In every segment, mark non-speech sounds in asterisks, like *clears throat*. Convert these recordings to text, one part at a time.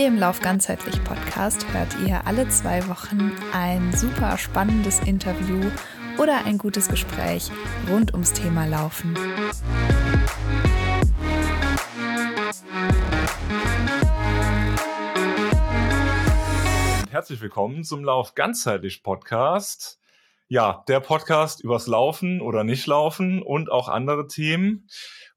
Hier im Lauf ganzheitlich Podcast hört ihr alle zwei Wochen ein super spannendes Interview oder ein gutes Gespräch rund ums Thema Laufen. Herzlich willkommen zum Lauf ganzheitlich Podcast. Ja, der Podcast übers Laufen oder nicht Laufen und auch andere Themen.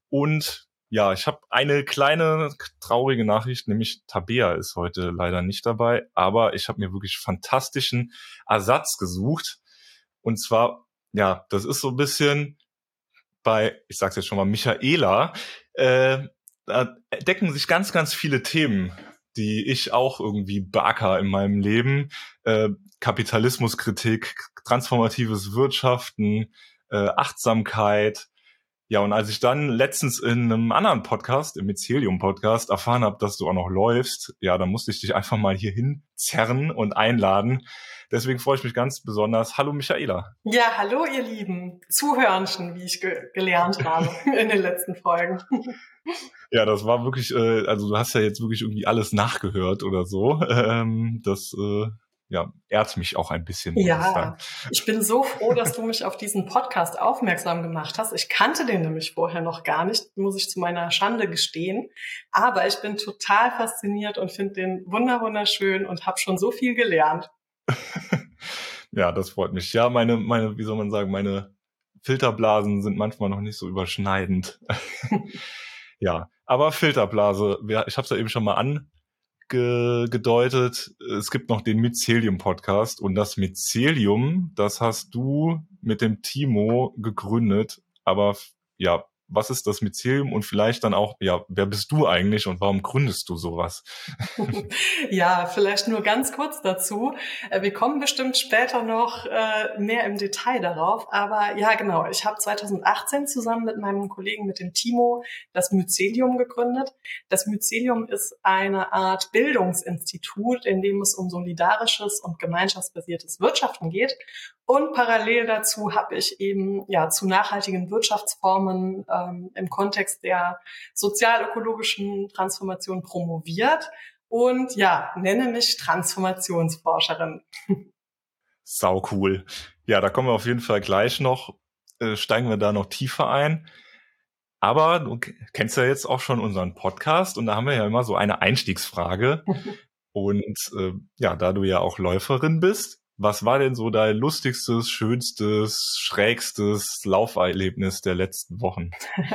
Und ja, ich habe eine kleine traurige Nachricht, nämlich Tabea ist heute leider nicht dabei, aber ich habe mir wirklich fantastischen Ersatz gesucht. Und zwar, ja, das ist so ein bisschen bei, ich sag's jetzt schon mal, Michaela, äh, da decken sich ganz, ganz viele Themen, die ich auch irgendwie beacker in meinem Leben. Äh, Kapitalismuskritik, transformatives Wirtschaften, äh, Achtsamkeit, ja, und als ich dann letztens in einem anderen Podcast, im Mycelium-Podcast, erfahren habe, dass du auch noch läufst, ja, dann musste ich dich einfach mal hierhin zerren und einladen. Deswegen freue ich mich ganz besonders. Hallo Michaela. Ja, hallo ihr lieben Zuhörnchen, wie ich ge gelernt habe *laughs* in den letzten Folgen. Ja, das war wirklich, äh, also du hast ja jetzt wirklich irgendwie alles nachgehört oder so. *laughs* Ähm, das äh, ja, ehrt mich auch ein bisschen. Ja, ich, bin so froh, dass du mich auf diesen Podcast aufmerksam gemacht hast. Ich kannte den nämlich vorher noch gar nicht, muss ich zu meiner Schande gestehen. Aber ich bin total fasziniert und finde den wunder wunderschön und habe schon so viel gelernt. *laughs* ja, das freut mich. Ja, meine, meine, wie soll man sagen, meine Filterblasen sind manchmal noch nicht so überschneidend. *laughs* ja, aber Filterblase, ich habe es ja eben schon mal an gedeutet, es gibt noch den Mycelium-Podcast. Und das Mycelium, das hast du mit dem Timo gegründet, aber ja, was ist das Mycelium und vielleicht dann auch, ja, wer bist du eigentlich und warum gründest du sowas? *laughs* *laughs* ja, vielleicht nur ganz kurz dazu. Äh, wir kommen bestimmt später noch äh, mehr im Detail darauf, aber ja, genau. Ich habe 2018 zusammen mit meinem Kollegen, mit dem Timo, das Mycelium gegründet. Das Mycelium ist eine Art Bildungsinstitut, in dem es um solidarisches und gemeinschaftsbasiertes Wirtschaften geht. Und parallel dazu habe ich eben ja zu nachhaltigen Wirtschaftsformen ähm, im Kontext der sozialökologischen Transformation promoviert und ja, nenne mich Transformationsforscherin. Sau cool. Ja, da kommen wir auf jeden Fall gleich noch, äh, steigen wir da noch tiefer ein. Aber du kennst ja jetzt auch schon unseren Podcast und da haben wir ja immer so eine Einstiegsfrage. *laughs* und äh, ja, da du ja auch Läuferin bist, was war denn so dein lustigstes, schönstes, schrägstes Lauferlebnis der letzten Wochen? *laughs*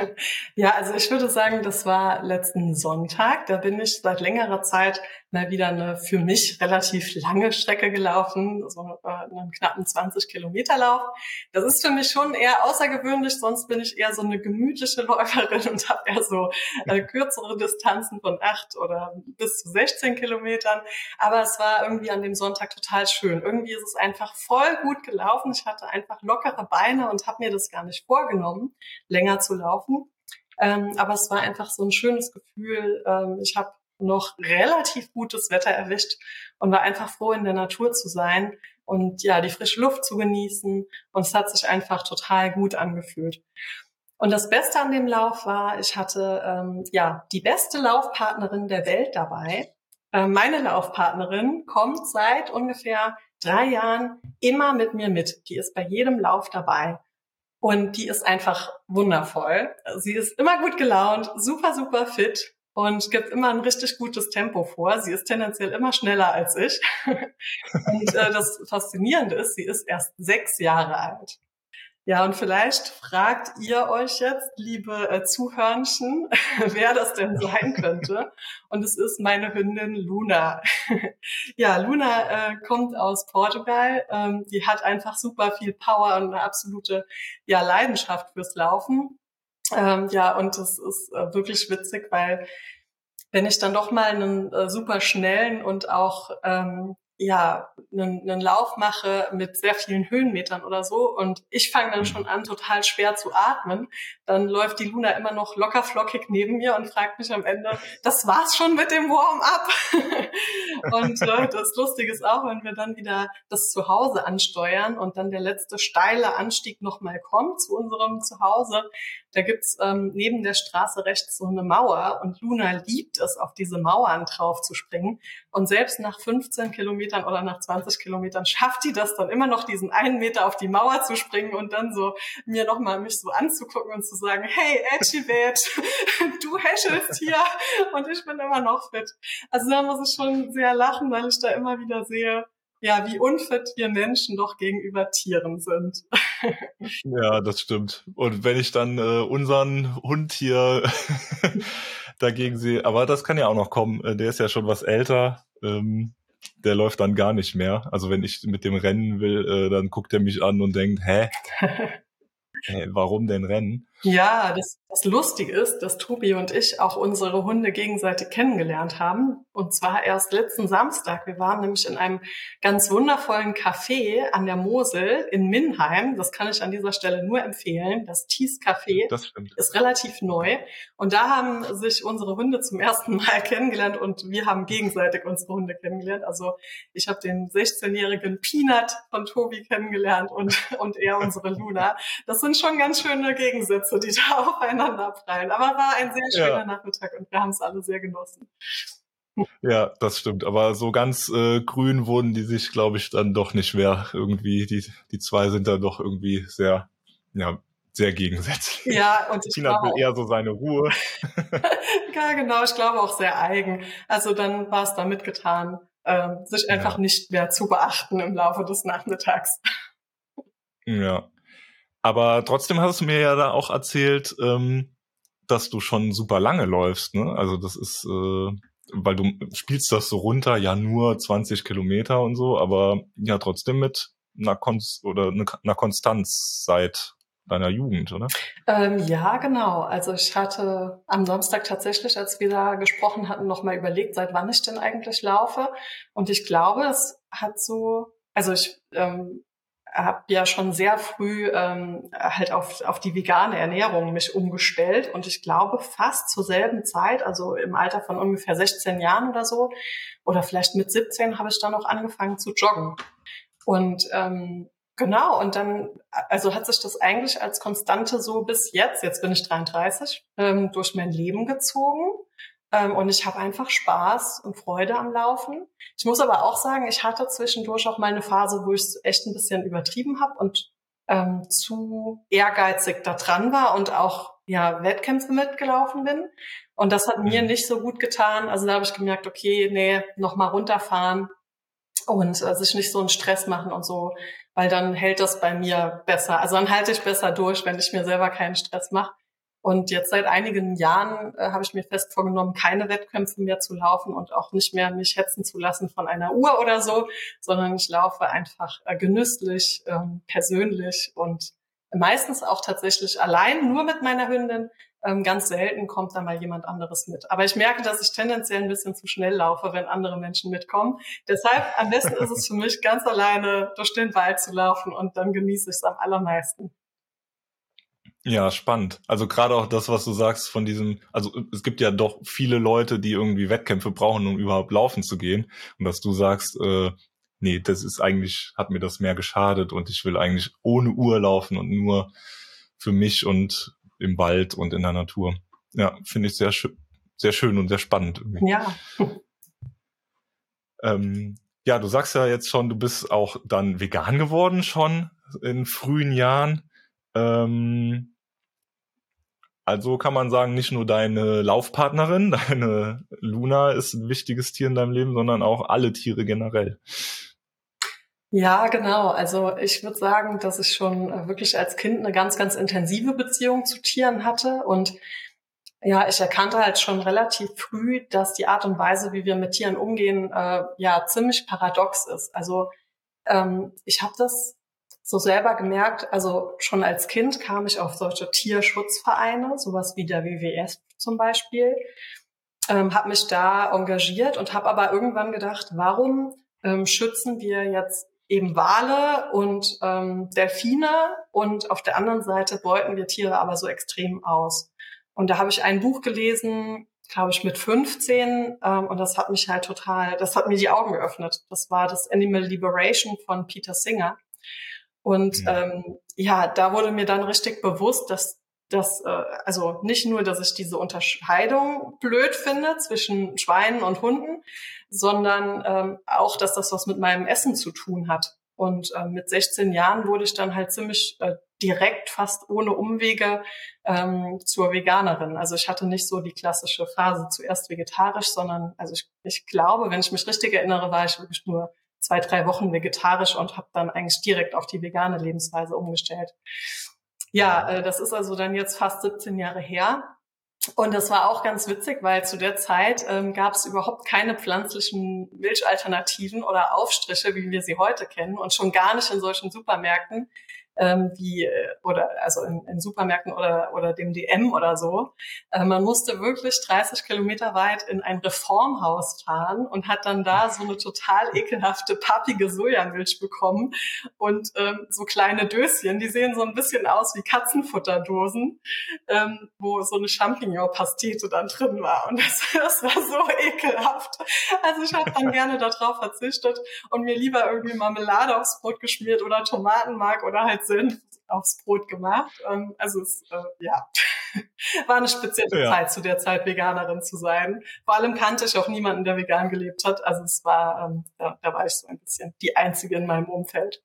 ja, also ich würde sagen, das war letzten Sonntag. Da bin ich seit längerer Zeit mal wieder eine für mich relativ lange Strecke gelaufen, so äh, einen knappen 20 Kilometer Lauf. Das ist für mich schon eher außergewöhnlich, sonst bin ich eher so eine gemütliche Läuferin und habe eher so äh, kürzere Distanzen von acht oder bis zu 16 Kilometern. Aber es war irgendwie an dem Sonntag total schön. Irgendwie ist es einfach voll gut gelaufen. Ich hatte einfach lockere Beine und habe mir das gar nicht vorgenommen, länger zu laufen. Ähm, aber es war einfach so ein schönes Gefühl. Ähm, ich habe noch relativ gutes Wetter erwischt und war einfach froh, in der Natur zu sein und ja, die frische Luft zu genießen. Und es hat sich einfach total gut angefühlt. Und das Beste an dem Lauf war, ich hatte ähm, ja die beste Laufpartnerin der Welt dabei. Äh, meine Laufpartnerin kommt seit ungefähr drei Jahren immer mit mir mit. Die ist bei jedem Lauf dabei. Und die ist einfach wundervoll. Sie ist immer gut gelaunt, super, super fit und gibt immer ein richtig gutes Tempo vor. Sie ist tendenziell immer schneller als ich. *laughs* und äh, das Faszinierende ist, sie ist erst sechs Jahre alt. Ja, und vielleicht fragt ihr euch jetzt, liebe äh, Zuhörnchen, *laughs* wer das denn sein könnte. Und es ist meine Hündin Luna. *laughs* ja, Luna äh, kommt aus Portugal. Ähm, die hat einfach super viel Power und eine absolute ja, Leidenschaft fürs Laufen. Ähm, ja, und das ist äh, wirklich witzig, weil wenn ich dann doch mal einen äh, super schnellen und auch ähm, ja einen, einen Lauf mache mit sehr vielen Höhenmetern oder so und ich fange dann schon an, total schwer zu atmen, dann läuft die Luna immer noch locker flockig neben mir und fragt mich am Ende, das war's schon mit dem Warm-up. *laughs* und äh, das Lustige ist auch, wenn wir dann wieder das Zuhause ansteuern und dann der letzte steile Anstieg nochmal kommt zu unserem Zuhause, da gibt's ähm, neben der Straße rechts so eine Mauer und Luna liebt es, auf diese Mauern drauf zu springen. Und selbst nach 15 Kilometern oder nach 20 Kilometern schafft die das dann immer noch, diesen einen Meter auf die Mauer zu springen und dann so mir nochmal mich so anzugucken und zu sagen, hey, Edgibet, *laughs* du häschelst hier und ich bin immer noch fit. Also da muss ich schon sehr lachen, weil ich da immer wieder sehe, ja, wie unfit wir Menschen doch gegenüber Tieren sind. ja, das stimmt. Und wenn ich dann äh, unseren Hund hier *laughs* dagegen sehe, aber das kann ja auch noch kommen, äh, der ist ja schon was älter, ähm, der läuft dann gar nicht mehr. Also wenn ich mit dem rennen will, äh, dann guckt er mich an und denkt, hä? *laughs* hä warum denn rennen? Ja, das, das Lustige ist, dass Tobi und ich auch unsere Hunde gegenseitig kennengelernt haben. Und zwar erst letzten Samstag. Wir waren nämlich in einem ganz wundervollen Café an der Mosel in Minheim. Das kann ich an dieser Stelle nur empfehlen. Das Thies Café das stimmt. ist relativ neu. Und da haben sich unsere Hunde zum ersten Mal *laughs* kennengelernt und wir haben gegenseitig unsere Hunde kennengelernt. Also ich habe den 16-jährigen Peanut von Tobi kennengelernt und, und er unsere Luna. Das sind schon ganz schöne Gegensätze so die da *laughs* aufeinander prallen. Aber war ein sehr schöner ja. Nachmittag und wir haben es alle sehr genossen. Ja, das stimmt. Aber so ganz äh, grün wurden die sich, glaube ich, dann doch nicht mehr. Irgendwie, die, die zwei sind da doch irgendwie sehr, ja, sehr gegensätzlich. Ja, und ich Tina will eher so seine Ruhe. *laughs* ja, genau, ich glaube auch sehr eigen. Also dann war es damit getan, äh, sich einfach ja. nicht mehr zu beachten im Laufe des Nachmittags. Ja. Aber trotzdem hast du mir ja da auch erzählt, ähm, dass du schon super lange läufst. Ne? Also das ist, äh, weil du spielst das so runter, ja nur 20 Kilometer und so, aber ja trotzdem mit einer, Konst oder einer Konstanz seit deiner Jugend, oder? Ähm, ja, genau. Also ich hatte am Samstag tatsächlich, als wir da gesprochen hatten, nochmal überlegt, seit wann ich denn eigentlich laufe. Und ich glaube, es hat so, also ich ähm, habe ja schon sehr früh ähm, halt auf, auf die vegane Ernährung mich umgestellt und ich glaube fast zur selben Zeit, also im Alter von ungefähr 16 Jahren oder so, oder vielleicht mit 17 habe ich dann noch angefangen zu joggen. Und ähm, genau, und dann, also hat sich das eigentlich als Konstante so bis jetzt, jetzt bin ich 33, ähm, durch mein Leben gezogen. Ähm, und ich habe einfach Spaß und Freude am Laufen. Ich muss aber auch sagen, ich hatte zwischendurch auch mal eine Phase, wo ich es echt ein bisschen übertrieben habe und ähm, zu ehrgeizig da dran war und auch ja Wettkämpfe mitgelaufen bin. Und das hat mir mhm. nicht so gut getan. Also da habe ich gemerkt, okay, nee, noch mal runterfahren und äh, sich nicht so einen Stress machen und so, weil dann hält das bei mir besser. Also dann halte ich besser durch, wenn ich mir selber keinen Stress mache. Und jetzt seit einigen Jahren äh, habe ich mir fest vorgenommen, keine Wettkämpfe mehr zu laufen und auch nicht mehr mich hetzen zu lassen von einer Uhr oder so, sondern ich laufe einfach äh, genüsslich, ähm, persönlich und meistens auch tatsächlich allein, nur mit meiner Hündin. Ähm, ganz selten kommt da mal jemand anderes mit. Aber ich merke, dass ich tendenziell ein bisschen zu schnell laufe, wenn andere Menschen mitkommen. Deshalb am besten ist es für mich, ganz alleine durch den Wald zu laufen und dann genieße ich es am allermeisten. Ja, spannend. Also gerade auch das, was du sagst von diesem, also es gibt ja doch viele Leute, die irgendwie Wettkämpfe brauchen, um überhaupt laufen zu gehen. Und dass du sagst, äh, nee, das ist eigentlich, hat mir das mehr geschadet und ich will eigentlich ohne Uhr laufen und nur für mich und im Wald und in der Natur. Ja, finde ich sehr schön, sehr schön und sehr spannend. Irgendwie. Ja. *laughs* ähm, ja, du sagst ja jetzt schon, du bist auch dann vegan geworden schon in frühen Jahren. Ähm, also kann man sagen, nicht nur deine Laufpartnerin, *laughs* deine Luna ist ein wichtiges Tier in deinem Leben, sondern auch alle Tiere generell. Ja, genau. Also ich würde sagen, dass ich schon wirklich als Kind eine ganz, ganz intensive Beziehung zu Tieren hatte. Und ja, ich erkannte halt schon relativ früh, dass die Art und Weise, wie wir mit Tieren umgehen, äh, ja ziemlich paradox ist. Also ähm, ich habe das so selber gemerkt, also schon als Kind kam ich auf solche Tierschutzvereine, sowas wie der WWF zum Beispiel, ähm, habe mich da engagiert und habe aber irgendwann gedacht, warum ähm, schützen wir jetzt eben Wale und ähm, Delfine und auf der anderen Seite beuten wir Tiere aber so extrem aus. Und da habe ich ein Buch gelesen, glaube ich, mit 15 ähm, und das hat mich halt total, das hat mir die Augen geöffnet. Das war das Animal Liberation von Peter Singer. Und ja, ähm, ja da wurde mir dann richtig bewusst, dass dass äh, also nicht nur, dass ich diese Unterscheidung blöd finde zwischen Schweinen und Hunden, sondern ähm, auch, dass das was mit meinem Essen zu tun hat. Und äh, mit 16 Jahren wurde ich dann halt ziemlich äh, direkt, fast ohne Umwege ähm, zur Veganerin. Also ich hatte nicht so die klassische Phase zuerst vegetarisch, sondern also ich, ich glaube, wenn ich mich richtig erinnere, war ich wirklich nur zwei, drei Wochen vegetarisch und habe dann eigentlich direkt auf die vegane Lebensweise umgestellt. Ja, äh, das ist also dann jetzt fast 17 Jahre her. Und das war auch ganz witzig, weil zu der Zeit ähm, gab es überhaupt keine pflanzlichen Milchalternativen oder Aufstriche, wie wir sie heute kennen, und schon gar nicht in solchen Supermärkten ähm, wie äh, oder also in, in Supermärkten oder oder dem DM oder so. Äh, man musste wirklich 30 Kilometer weit in ein Reformhaus fahren und hat dann da so eine total ekelhafte pappige Sojamilch bekommen und ähm, so kleine Döschen, die sehen so ein bisschen aus wie Katzenfutterdosen, ähm, wo so eine Champignon-Pastete dann drin war und das, *laughs* das war so ekelhaft. Also ich habe dann *laughs* gerne darauf verzichtet und mir lieber irgendwie Marmelade aufs Brot geschmiert oder Tomatenmark oder halt Senf aufs Brot gemacht. Ähm, also es, äh, ja, *laughs* war eine spezielle ja. Zeit, zu der Zeit Veganerin zu sein. Vor allem kannte ich auch niemanden, der vegan gelebt hat. Also es war, ähm, da, da war ich so ein bisschen die Einzige in meinem Umfeld.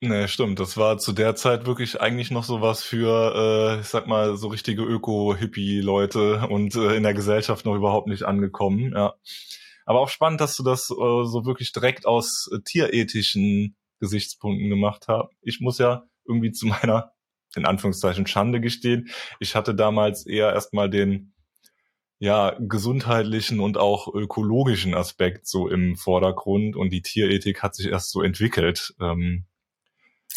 Nee, stimmt. Das war zu der Zeit wirklich eigentlich noch so was für, äh, ich sag mal, so richtige Öko-Hippie-Leute und äh, in der Gesellschaft noch überhaupt nicht angekommen, ja. Aber auch spannend, dass du das äh, so wirklich direkt aus äh, tierethischen Gesichtspunkten gemacht habe. Ich muss ja irgendwie zu meiner, in Anführungszeichen, Schande gestehen. Ich hatte damals eher erstmal den, ja, gesundheitlichen und auch ökologischen Aspekt so im Vordergrund und die Tierethik hat sich erst so entwickelt. Ähm,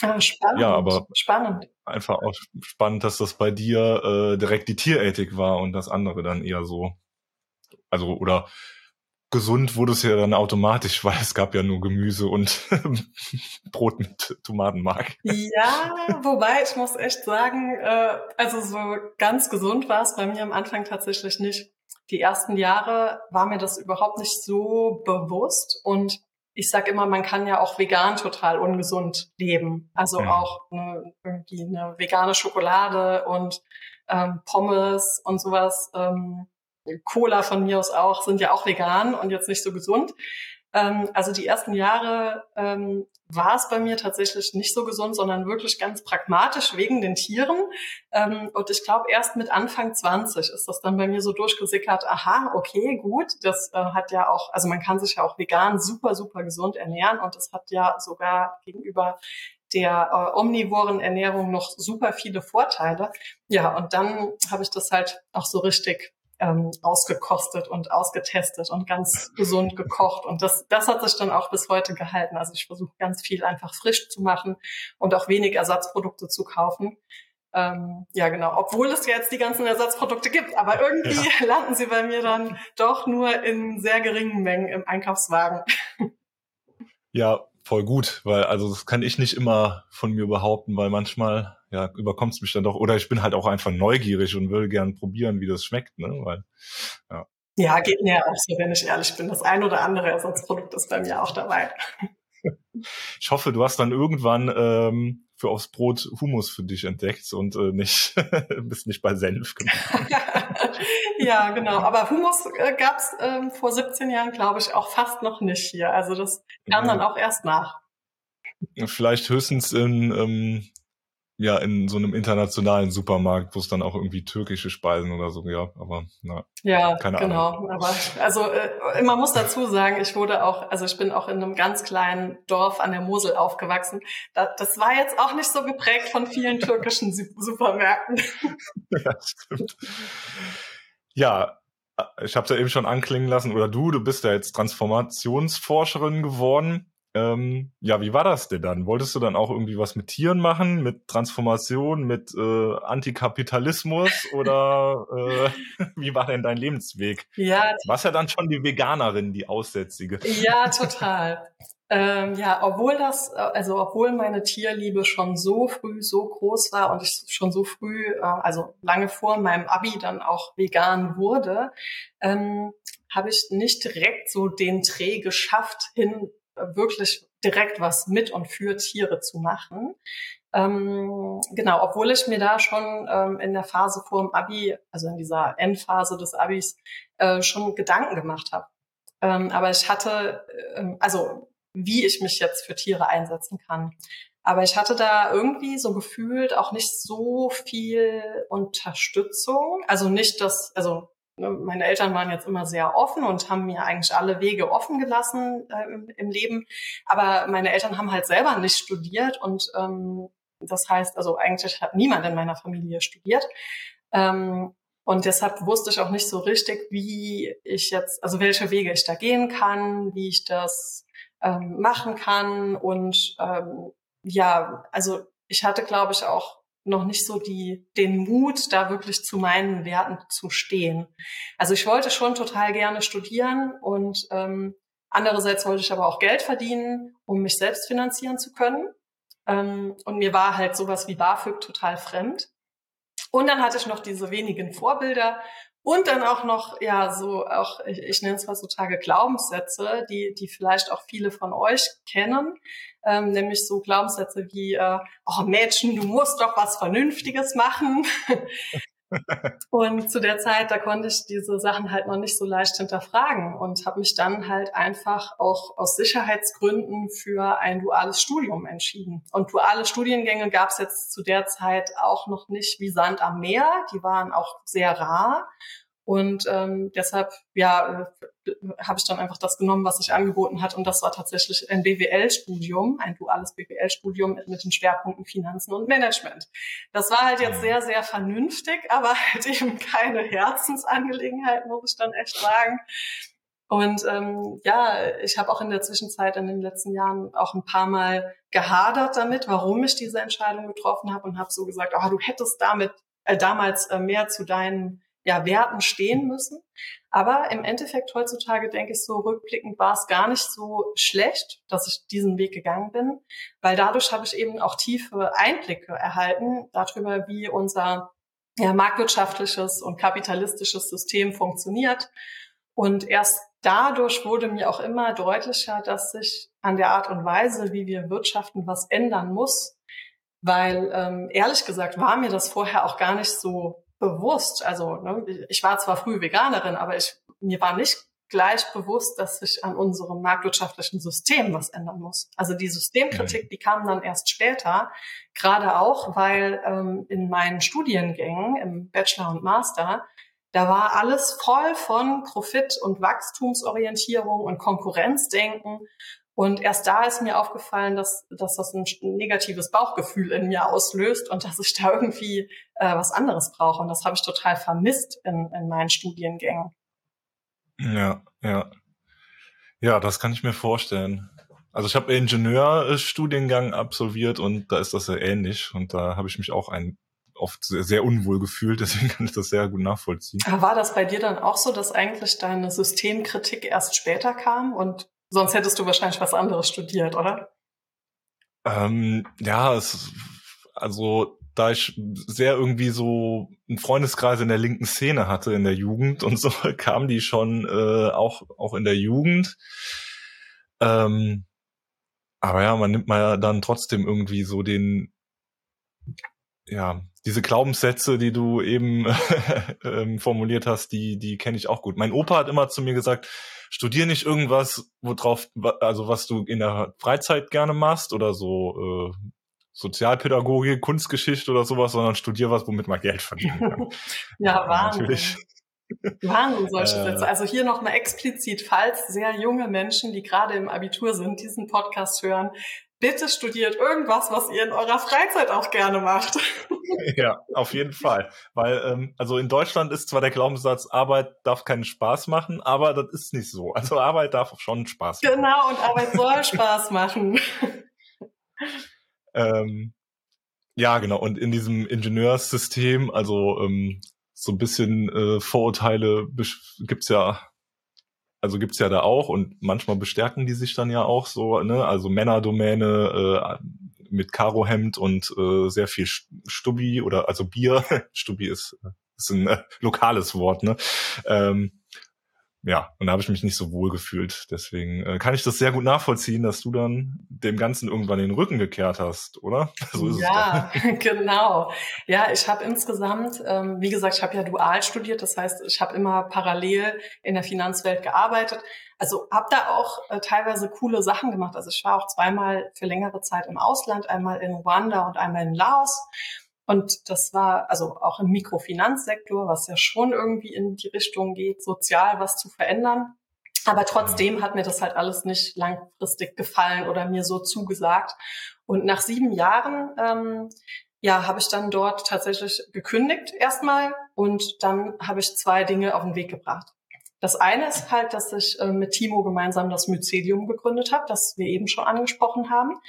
ah, spannend. Ja, aber spannend. Einfach auch spannend, dass das bei dir äh, direkt die Tierethik war und das andere dann eher so, also oder gesund wurde es ja dann automatisch, *laughs* weil es gab ja nur Gemüse und *laughs* Brot mit Tomatenmark. Ja, wobei ich muss echt sagen, äh, also so ganz gesund war es bei mir am Anfang tatsächlich nicht. Die ersten Jahre war mir das überhaupt nicht so bewusst und ich sag immer, man kann ja auch vegan total ungesund leben. Also ja. auch eine, irgendwie eine vegane Schokolade und ähm, Pommes und sowas. Ähm, Cola von mir aus auch, sind ja auch vegan und jetzt nicht so gesund. Ähm, also die ersten Jahre ähm, war es bei mir tatsächlich nicht so gesund, sondern wirklich ganz pragmatisch wegen den Tieren. Ähm, und ich glaube, erst mit Anfang 20 ist das dann bei mir so durchgesickert, aha, okay, gut, das äh, hat ja auch, also man kann sich ja auch vegan super, super gesund ernähren und das hat ja sogar gegenüber der äh, omnivoren Ernährung noch super viele Vorteile. Ja, und dann habe ich das halt auch so richtig ähm, ausgekostet und ausgetestet und ganz gesund gekocht. Und das, das hat sich dann auch bis heute gehalten. Also ich versuche ganz viel einfach frisch zu machen und auch wenig Ersatzprodukte zu kaufen. Ähm, ja, genau. Obwohl es ja jetzt die ganzen Ersatzprodukte gibt, aber irgendwie ja. *laughs* landen sie bei mir dann doch nur in sehr geringen Mengen im Einkaufswagen. Ja, voll gut, weil also das kann ich nicht immer von mir behaupten, weil manchmal ja, überkommt es mich dann doch. Oder ich bin halt auch einfach neugierig und will gern probieren, wie das schmeckt, ne? Weil, ja. Ja, geht mir auch so, wenn ich ehrlich bin. Das ein oder andere Ersatzprodukt ist bei mir auch dabei. Ich hoffe, du hast dann irgendwann ähm, für aufs Brot Humus für dich entdeckt und äh, nicht *laughs* bist nicht bei Senf *laughs* ja, genau. Aber Humus äh, gab es ähm, vor 17 Jahren, glaube ich, auch fast noch nicht hier. Also das kam dann auch erst nach. Vielleicht höchstens in ähm, ja in so einem internationalen Supermarkt, wo es dann auch irgendwie türkische Speisen oder so ja, aber na, ja, keine genau. Ahnung. Aber also äh, man muss dazu sagen, ich wurde auch, also ich bin auch in einem ganz kleinen Dorf an der Mosel aufgewachsen. Das, das war jetzt auch nicht so geprägt von vielen türkischen Supermärkten. *laughs* ja, stimmt. Ja, ich habe es ja eben schon anklingen lassen, oder du, du bist ja jetzt Transformationsforscherin geworden. Ähm, ja, wie war das denn dann? Wolltest du dann auch irgendwie was mit Tieren machen, mit Transformation, mit äh, Antikapitalismus oder äh, *laughs* wie war denn dein Lebensweg? Ja, warst ja dann schon die Veganerin, die Aussätzige. Ja, total. Ähm, ja, obwohl das, also obwohl meine Tierliebe schon so früh so groß war und ich schon so früh, äh, also lange vor meinem Abi dann auch vegan wurde, ähm, habe ich nicht direkt so den Dreh geschafft, hin wirklich direkt was mit und für Tiere zu machen. Ähm, genau, obwohl ich mir da schon ähm, in der Phase vor dem Abi, also in dieser Endphase des Abis, äh, schon Gedanken gemacht habe. Ähm, aber ich hatte, äh, also wie ich mich jetzt für Tiere einsetzen kann. Aber ich hatte da irgendwie so gefühlt auch nicht so viel Unterstützung. Also nicht das, also meine Eltern waren jetzt immer sehr offen und haben mir eigentlich alle Wege offen gelassen äh, im, im, Leben. Aber meine Eltern haben halt selber nicht studiert und ähm, das heißt, also eigentlich hat niemand in meiner Familie studiert. Ähm, und deshalb wusste ich auch nicht so richtig, wie ich jetzt, also welche Wege ich da gehen kann, wie ich das ähm, machen kann. Und ähm, ja, also ich hatte, glaube ich, auch noch nicht so die, den Mut, da wirklich zu meinen Werten zu stehen. Also ich wollte schon total gerne studieren und ähm, andererseits wollte ich aber auch Geld verdienen, um mich selbst finanzieren zu können. Ähm, und mir war halt sowas wie BAföG total fremd. Und dann hatte ich noch diese wenigen Vorbilder und dann auch noch, ja, so auch, ich, ich nenne es heutzutage Glaubenssätze, die, die vielleicht auch viele von euch kennen ähm, nämlich so Glaubenssätze wie, äh, oh Mädchen, du musst doch was Vernünftiges machen. *laughs* und zu der Zeit, da konnte ich diese Sachen halt noch nicht so leicht hinterfragen und habe mich dann halt einfach auch aus Sicherheitsgründen für ein duales Studium entschieden. Und duale Studiengänge gab es jetzt zu der Zeit auch noch nicht wie Sand am Meer. Die waren auch sehr rar. Und ähm, deshalb, ja, äh, habe ich dann einfach das genommen, was sich angeboten hat. Und das war tatsächlich ein BWL-Studium, ein duales BWL-Studium mit, mit den Schwerpunkten Finanzen und Management. Das war halt jetzt sehr, sehr vernünftig, aber *laughs* halt eben keine Herzensangelegenheit, muss ich dann echt sagen. Und ähm, ja, ich habe auch in der Zwischenzeit in den letzten Jahren auch ein paar Mal gehadert damit, warum ich diese Entscheidung getroffen habe und habe so gesagt, oh, du hättest damit äh, damals äh, mehr zu deinen ja, Werten stehen müssen. Aber im Endeffekt heutzutage denke ich so rückblickend war es gar nicht so schlecht, dass ich diesen Weg gegangen bin, weil dadurch habe ich eben auch tiefe Einblicke erhalten darüber, wie unser ja, marktwirtschaftliches und kapitalistisches System funktioniert. Und erst dadurch wurde mir auch immer deutlicher, dass sich an der Art und Weise, wie wir wirtschaften, was ändern muss. Weil ähm, ehrlich gesagt war mir das vorher auch gar nicht so bewusst, also ne, ich war zwar früh Veganerin, aber ich, mir war nicht gleich bewusst, dass sich an unserem marktwirtschaftlichen System was ändern muss. Also die Systemkritik, mhm. die kam dann erst später, gerade auch, weil ähm, in meinen Studiengängen im Bachelor und Master, da war alles voll von Profit- und Wachstumsorientierung und Konkurrenzdenken und erst da ist mir aufgefallen, dass, dass das ein negatives Bauchgefühl in mir auslöst und dass ich da irgendwie äh, was anderes brauche. Und das habe ich total vermisst in, in meinen Studiengängen. Ja, ja. Ja, das kann ich mir vorstellen. Also ich habe Ingenieurstudiengang absolviert und da ist das sehr ähnlich und da habe ich mich auch ein, oft sehr, sehr unwohl gefühlt, *laughs* deswegen kann ich das sehr gut nachvollziehen. war das bei dir dann auch so, dass eigentlich deine Systemkritik erst später kam und Sonst hättest du wahrscheinlich was anderes studiert, oder? Ähm, ja, es, also da ich sehr irgendwie so einen Freundeskreis in der linken Szene hatte in der Jugend und so *laughs* kam die schon äh, auch auch in der Jugend. Ähm, aber ja, man nimmt mal ja dann trotzdem irgendwie so den, ja, diese Glaubenssätze, die du eben *laughs* ähm, formuliert hast, die, die kenne ich auch gut. Mein Opa hat immer zu mir gesagt, studier nicht irgendwas, worauf, also was du in der Freizeit gerne machst oder so äh, Sozialpädagogik, Kunstgeschichte oder sowas, sondern studier was, womit man Geld verdienen *laughs* kann. ja, Wahnsinn. Natürlich. Wahnsinn, solche äh, Sätze. Also hier nochmal explizit, falls sehr junge Menschen, die gerade im Abitur sind, diesen Podcast hören, bitte studiert irgendwas, was ihr in eurer Freizeit auch gerne macht. *laughs* Ja, auf jeden Fall. Weil, ähm, also in Deutschland ist zwar der Glaubenssatz, Arbeit darf keinen Spaß machen, aber das ist nicht so. Also Arbeit darf schon Spaß machen. Genau, und Arbeit soll Spaß machen. *laughs* ähm, ja, genau. Und in diesem Ingenieurssystem, also ähm, so ein bisschen äh, Vorurteile gibt's ja also gibt's ja da auch und manchmal bestärken die sich dann ja auch so, ne? Also Männerdomäne äh, mit Karohemd und äh, sehr viel Stubbi oder also Bier. *laughs* Stubbi ist, ist ein äh, lokales Wort, ne? Ähm, ja, und da habe ich mich nicht so wohl gefühlt. Deswegen äh, kann ich das sehr gut nachvollziehen, dass du dann dem Ganzen irgendwann den Rücken gekehrt hast, oder? *laughs* So ist ja, es *laughs* genau. Ja, ich habe insgesamt, ähm, wie gesagt, ich habe ja dual studiert, das heißt, ich habe immer parallel in der Finanzwelt gearbeitet. Also habe da auch äh, teilweise coole Sachen gemacht. Also ich war auch zweimal für längere Zeit im Ausland, einmal in Ruanda und einmal in Laos. Und das war also auch im Mikrofinanzsektor, was ja schon irgendwie in die Richtung geht, sozial was zu verändern. Aber trotzdem hat mir das halt alles nicht langfristig gefallen oder mir so zugesagt. Und nach sieben Jahren, ähm, ja, habe ich dann dort tatsächlich gekündigt erstmal und dann habe ich zwei Dinge auf den Weg gebracht. Das eine ist halt, dass ich äh, mit Timo gemeinsam das Mycelium gegründet habe, das wir eben schon angesprochen haben.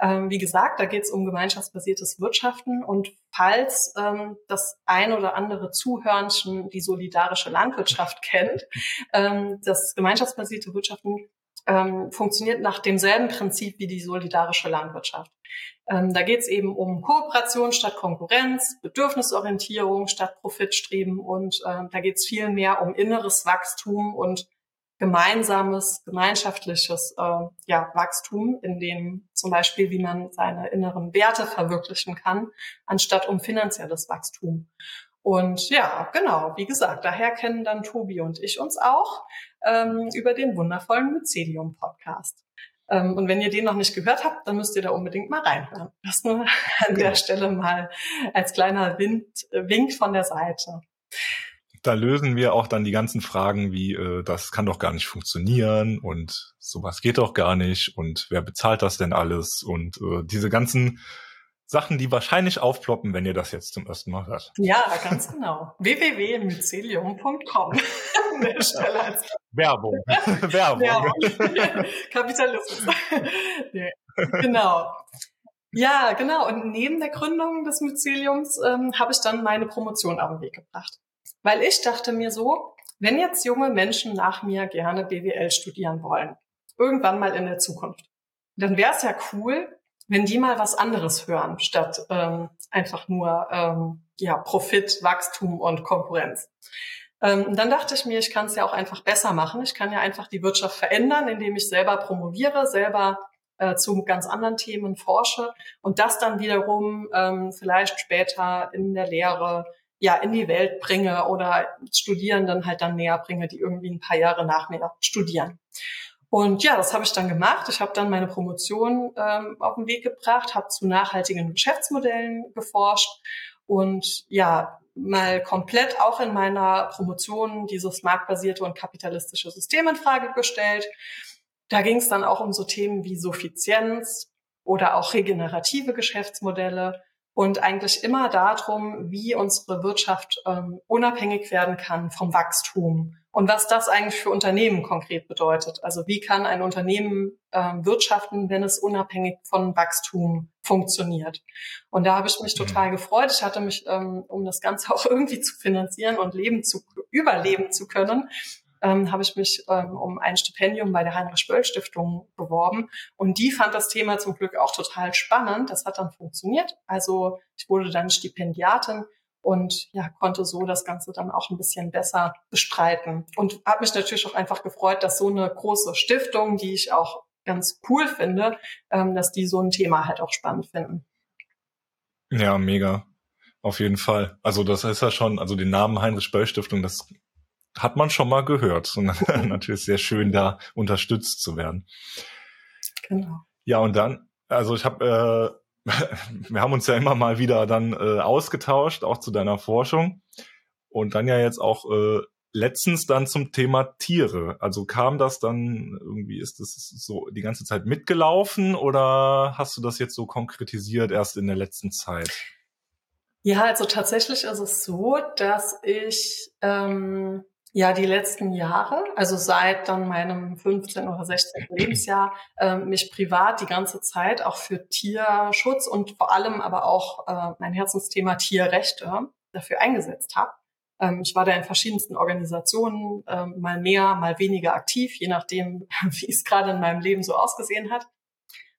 Ähm, wie gesagt, da geht es um gemeinschaftsbasiertes Wirtschaften und falls ähm, das ein oder andere Zuhörnchen die solidarische Landwirtschaft *laughs* kennt, ähm, das gemeinschaftsbasierte Wirtschaften ähm, funktioniert nach demselben Prinzip wie die solidarische Landwirtschaft. Ähm, da geht es eben um Kooperation statt Konkurrenz, Bedürfnisorientierung statt Profitstreben und äh, da geht es viel mehr um inneres Wachstum und gemeinsames, gemeinschaftliches äh, ja, Wachstum, in dem zum Beispiel, wie man seine inneren Werte verwirklichen kann, anstatt um finanzielles Wachstum. Und ja, genau, wie gesagt, daher kennen dann Tobi und ich uns auch ähm, über den wundervollen Mycelium-Podcast. Ähm, und wenn ihr den noch nicht gehört habt, dann müsst ihr da unbedingt mal reinhören. Das nur an der genau. Stelle mal als kleiner Wind, äh, Wink von der Seite da lösen wir auch dann die ganzen Fragen wie, äh, das kann doch gar nicht funktionieren und sowas geht doch gar nicht und wer bezahlt das denn alles und äh, diese ganzen Sachen, die wahrscheinlich aufploppen, wenn ihr das jetzt zum ersten Mal hört. Ja, ganz genau. www.mycelium.com Werbung. *laughs* Werbung. Werbung. Kapitalismus. nee. Genau. Ja, genau. Und neben der Gründung des Myceliums ähm, habe ich dann meine Promotion auf den Weg gebracht. Weil ich dachte mir so, wenn jetzt junge Menschen nach mir gerne BWL studieren wollen, irgendwann mal in der Zukunft, dann wäre es ja cool, wenn die mal was anderes hören, statt ähm, einfach nur ähm, ja, Profit, Wachstum und Konkurrenz. Ähm, dann dachte ich mir, ich kann es ja auch einfach besser machen. Ich kann ja einfach die Wirtschaft verändern, indem ich selber promoviere, selber äh, zu ganz anderen Themen forsche und das dann wiederum ähm, vielleicht später in der Lehre ja in die Welt bringe oder Studierenden halt dann näher bringe, die irgendwie ein paar Jahre nach mir studieren. Und ja, das habe ich dann gemacht. Ich habe dann meine Promotion ähm, auf den Weg gebracht, habe zu nachhaltigen Geschäftsmodellen geforscht und ja, mal komplett auch in meiner Promotion dieses marktbasierte und kapitalistische System in Frage gestellt. Da ging es dann auch um so Themen wie Suffizienz oder auch regenerative Geschäftsmodelle und eigentlich immer darum, wie unsere Wirtschaft ähm, unabhängig werden kann vom Wachstum und was das eigentlich für Unternehmen konkret bedeutet. Also wie kann ein Unternehmen ähm, wirtschaften, wenn es unabhängig von Wachstum funktioniert. Und da habe ich mich mhm. total gefreut. Ich hatte mich, ähm, um das Ganze *laughs* auch irgendwie zu finanzieren und leben zu überleben zu können, ähm, habe ich mich ähm, um ein Stipendium bei der Heinrich-Böll-Stiftung beworben. Und die fand das Thema zum Glück auch total spannend. Das hat dann funktioniert. Also ich wurde dann Stipendiatin und ja, konnte so das Ganze dann auch ein bisschen besser bestreiten. Und habe mich natürlich auch einfach gefreut, dass so eine große Stiftung, die ich auch ganz cool finde, ähm, dass die so ein Thema halt auch spannend finden. Ja, mega. Auf jeden Fall. Also das ist ja schon, also den Namen Heinrich Böll Stiftung, das hat man schon mal gehört. Und *laughs* natürlich sehr schön, da unterstützt zu werden. Genau. Ja, und dann, also ich habe, äh, *laughs* wir haben uns ja immer mal wieder dann äh, ausgetauscht, auch zu deiner Forschung. Und dann ja jetzt auch äh, letztens dann zum Thema Tiere. Also kam das dann irgendwie, ist das so die ganze Zeit mitgelaufen oder hast du das jetzt so konkretisiert erst in der letzten Zeit? Ja, also tatsächlich ist es so, dass ich ähm, ja die letzten Jahre, also seit dann meinem 15 oder 16. Lebensjahr, äh, mich privat die ganze Zeit auch für Tierschutz und vor allem aber auch äh, mein Herzensthema Tierrechte dafür eingesetzt habe. Ähm, ich war da in verschiedensten Organisationen, ähm, mal mehr, mal weniger aktiv, je nachdem, *laughs* wie es gerade in meinem Leben so ausgesehen hat.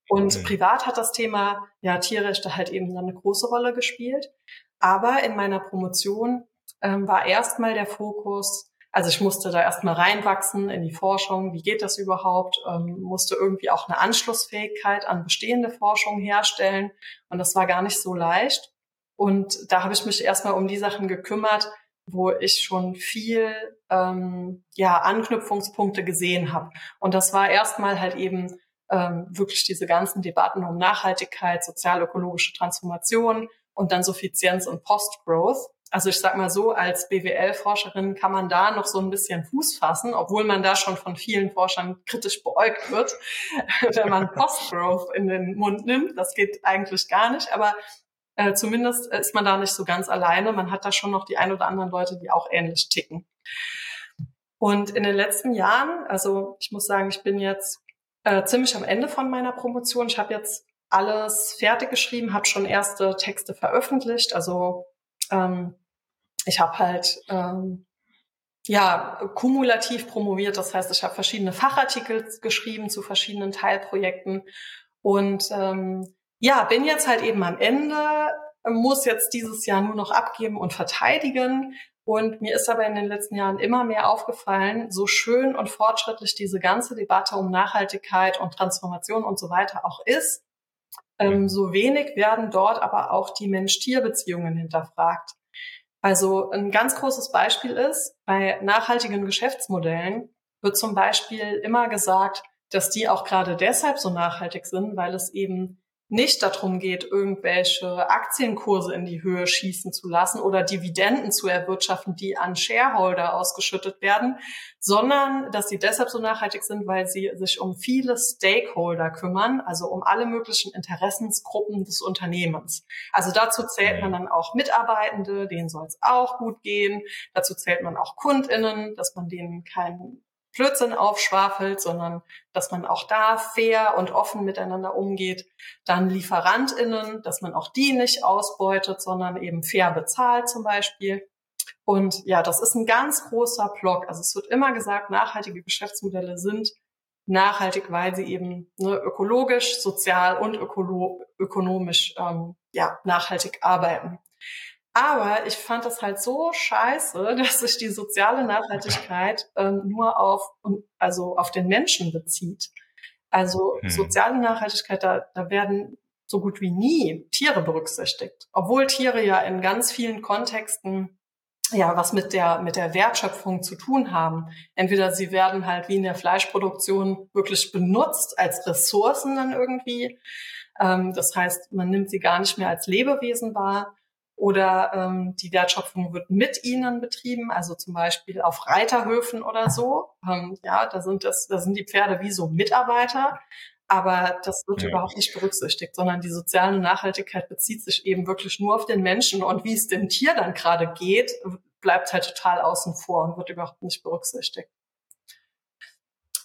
Und mhm. privat hat das Thema ja Tierrechte halt eben dann eine große Rolle gespielt. Aber in meiner Promotion ähm, war erstmal der Fokus, also ich musste da erstmal reinwachsen in die Forschung, wie geht das überhaupt, ähm, musste irgendwie auch eine Anschlussfähigkeit an bestehende Forschung herstellen. Und das war gar nicht so leicht. Und da habe ich mich erstmal um die Sachen gekümmert, wo ich schon viel ähm, ja Anknüpfungspunkte gesehen habe. Und das war erstmal halt eben ähm, wirklich diese ganzen Debatten um Nachhaltigkeit, sozial-ökologische Transformation und dann Suffizienz und Post-Growth. Also ich sag mal so, als BWL-Forscherin kann man da noch so ein bisschen Fuß fassen, obwohl man da schon von vielen Forschern kritisch beäugt wird, *laughs* wenn man Post-Growth in den Mund nimmt. Das geht eigentlich gar nicht. Aber äh, zumindest ist man da nicht so ganz alleine. Man hat da schon noch die ein oder anderen Leute, die auch ähnlich ticken. Und in den letzten Jahren, also ich muss sagen, ich bin jetzt äh, ziemlich am Ende von meiner Promotion. Ich habe jetzt alles fertig geschrieben, habe schon erste Texte veröffentlicht. Also ähm, ich habe halt ähm, ja kumulativ promoviert. Das heißt, ich habe verschiedene Fachartikel geschrieben zu verschiedenen Teilprojekten und ähm, ja, bin jetzt halt eben am Ende, muss jetzt dieses Jahr nur noch abgeben und verteidigen. Und mir ist aber in den letzten Jahren immer mehr aufgefallen, so schön und fortschrittlich diese ganze Debatte um Nachhaltigkeit und Transformation und so weiter auch ist, ähm, so wenig werden dort aber auch die Mensch-Tier-Beziehungen hinterfragt. Also ein ganz großes Beispiel ist, bei nachhaltigen Geschäftsmodellen wird zum Beispiel immer gesagt, dass die auch gerade deshalb so nachhaltig sind, weil es eben nicht darum geht, irgendwelche Aktienkurse in die Höhe schießen zu lassen oder Dividenden zu erwirtschaften, die an Shareholder ausgeschüttet werden, sondern dass sie deshalb so nachhaltig sind, weil sie sich um viele Stakeholder kümmern, also um alle möglichen Interessensgruppen des Unternehmens. Also dazu zählt man dann auch Mitarbeitende, denen soll es auch gut gehen. Dazu zählt man auch Kundinnen, dass man denen keinen Blödsinn aufschwafelt, sondern dass man auch da fair und offen miteinander umgeht. Dann LieferantInnen, dass man auch die nicht ausbeutet, sondern eben fair bezahlt zum Beispiel. Und ja, das ist ein ganz großer Block. Also es wird immer gesagt, nachhaltige Geschäftsmodelle sind nachhaltig, weil sie eben ne, ökologisch, sozial und ökolo ökonomisch ähm, ja, nachhaltig arbeiten. Aber ich fand das halt so scheiße, *laughs* dass sich die soziale Nachhaltigkeit ähm, nur auf, also auf den Menschen bezieht. Also hm. soziale Nachhaltigkeit, da, da werden so gut wie nie Tiere berücksichtigt. Obwohl Tiere ja in ganz vielen Kontexten ja was mit der, mit der Wertschöpfung zu tun haben. Entweder sie werden halt wie in der Fleischproduktion wirklich benutzt als Ressourcen dann irgendwie. Ähm, das heißt, man nimmt sie gar nicht mehr als Lebewesen wahr oder ähm, die Wertschöpfung wird mit ihnen betrieben, also zum Beispiel auf Reiterhöfen oder so. Ähm, ja, da sind das, da sind die Pferde wie so Mitarbeiter, aber das wird ja. überhaupt nicht berücksichtigt, sondern die soziale Nachhaltigkeit bezieht sich eben wirklich nur auf den Menschen und wie es dem Tier dann gerade geht, bleibt halt total außen vor und wird überhaupt nicht berücksichtigt.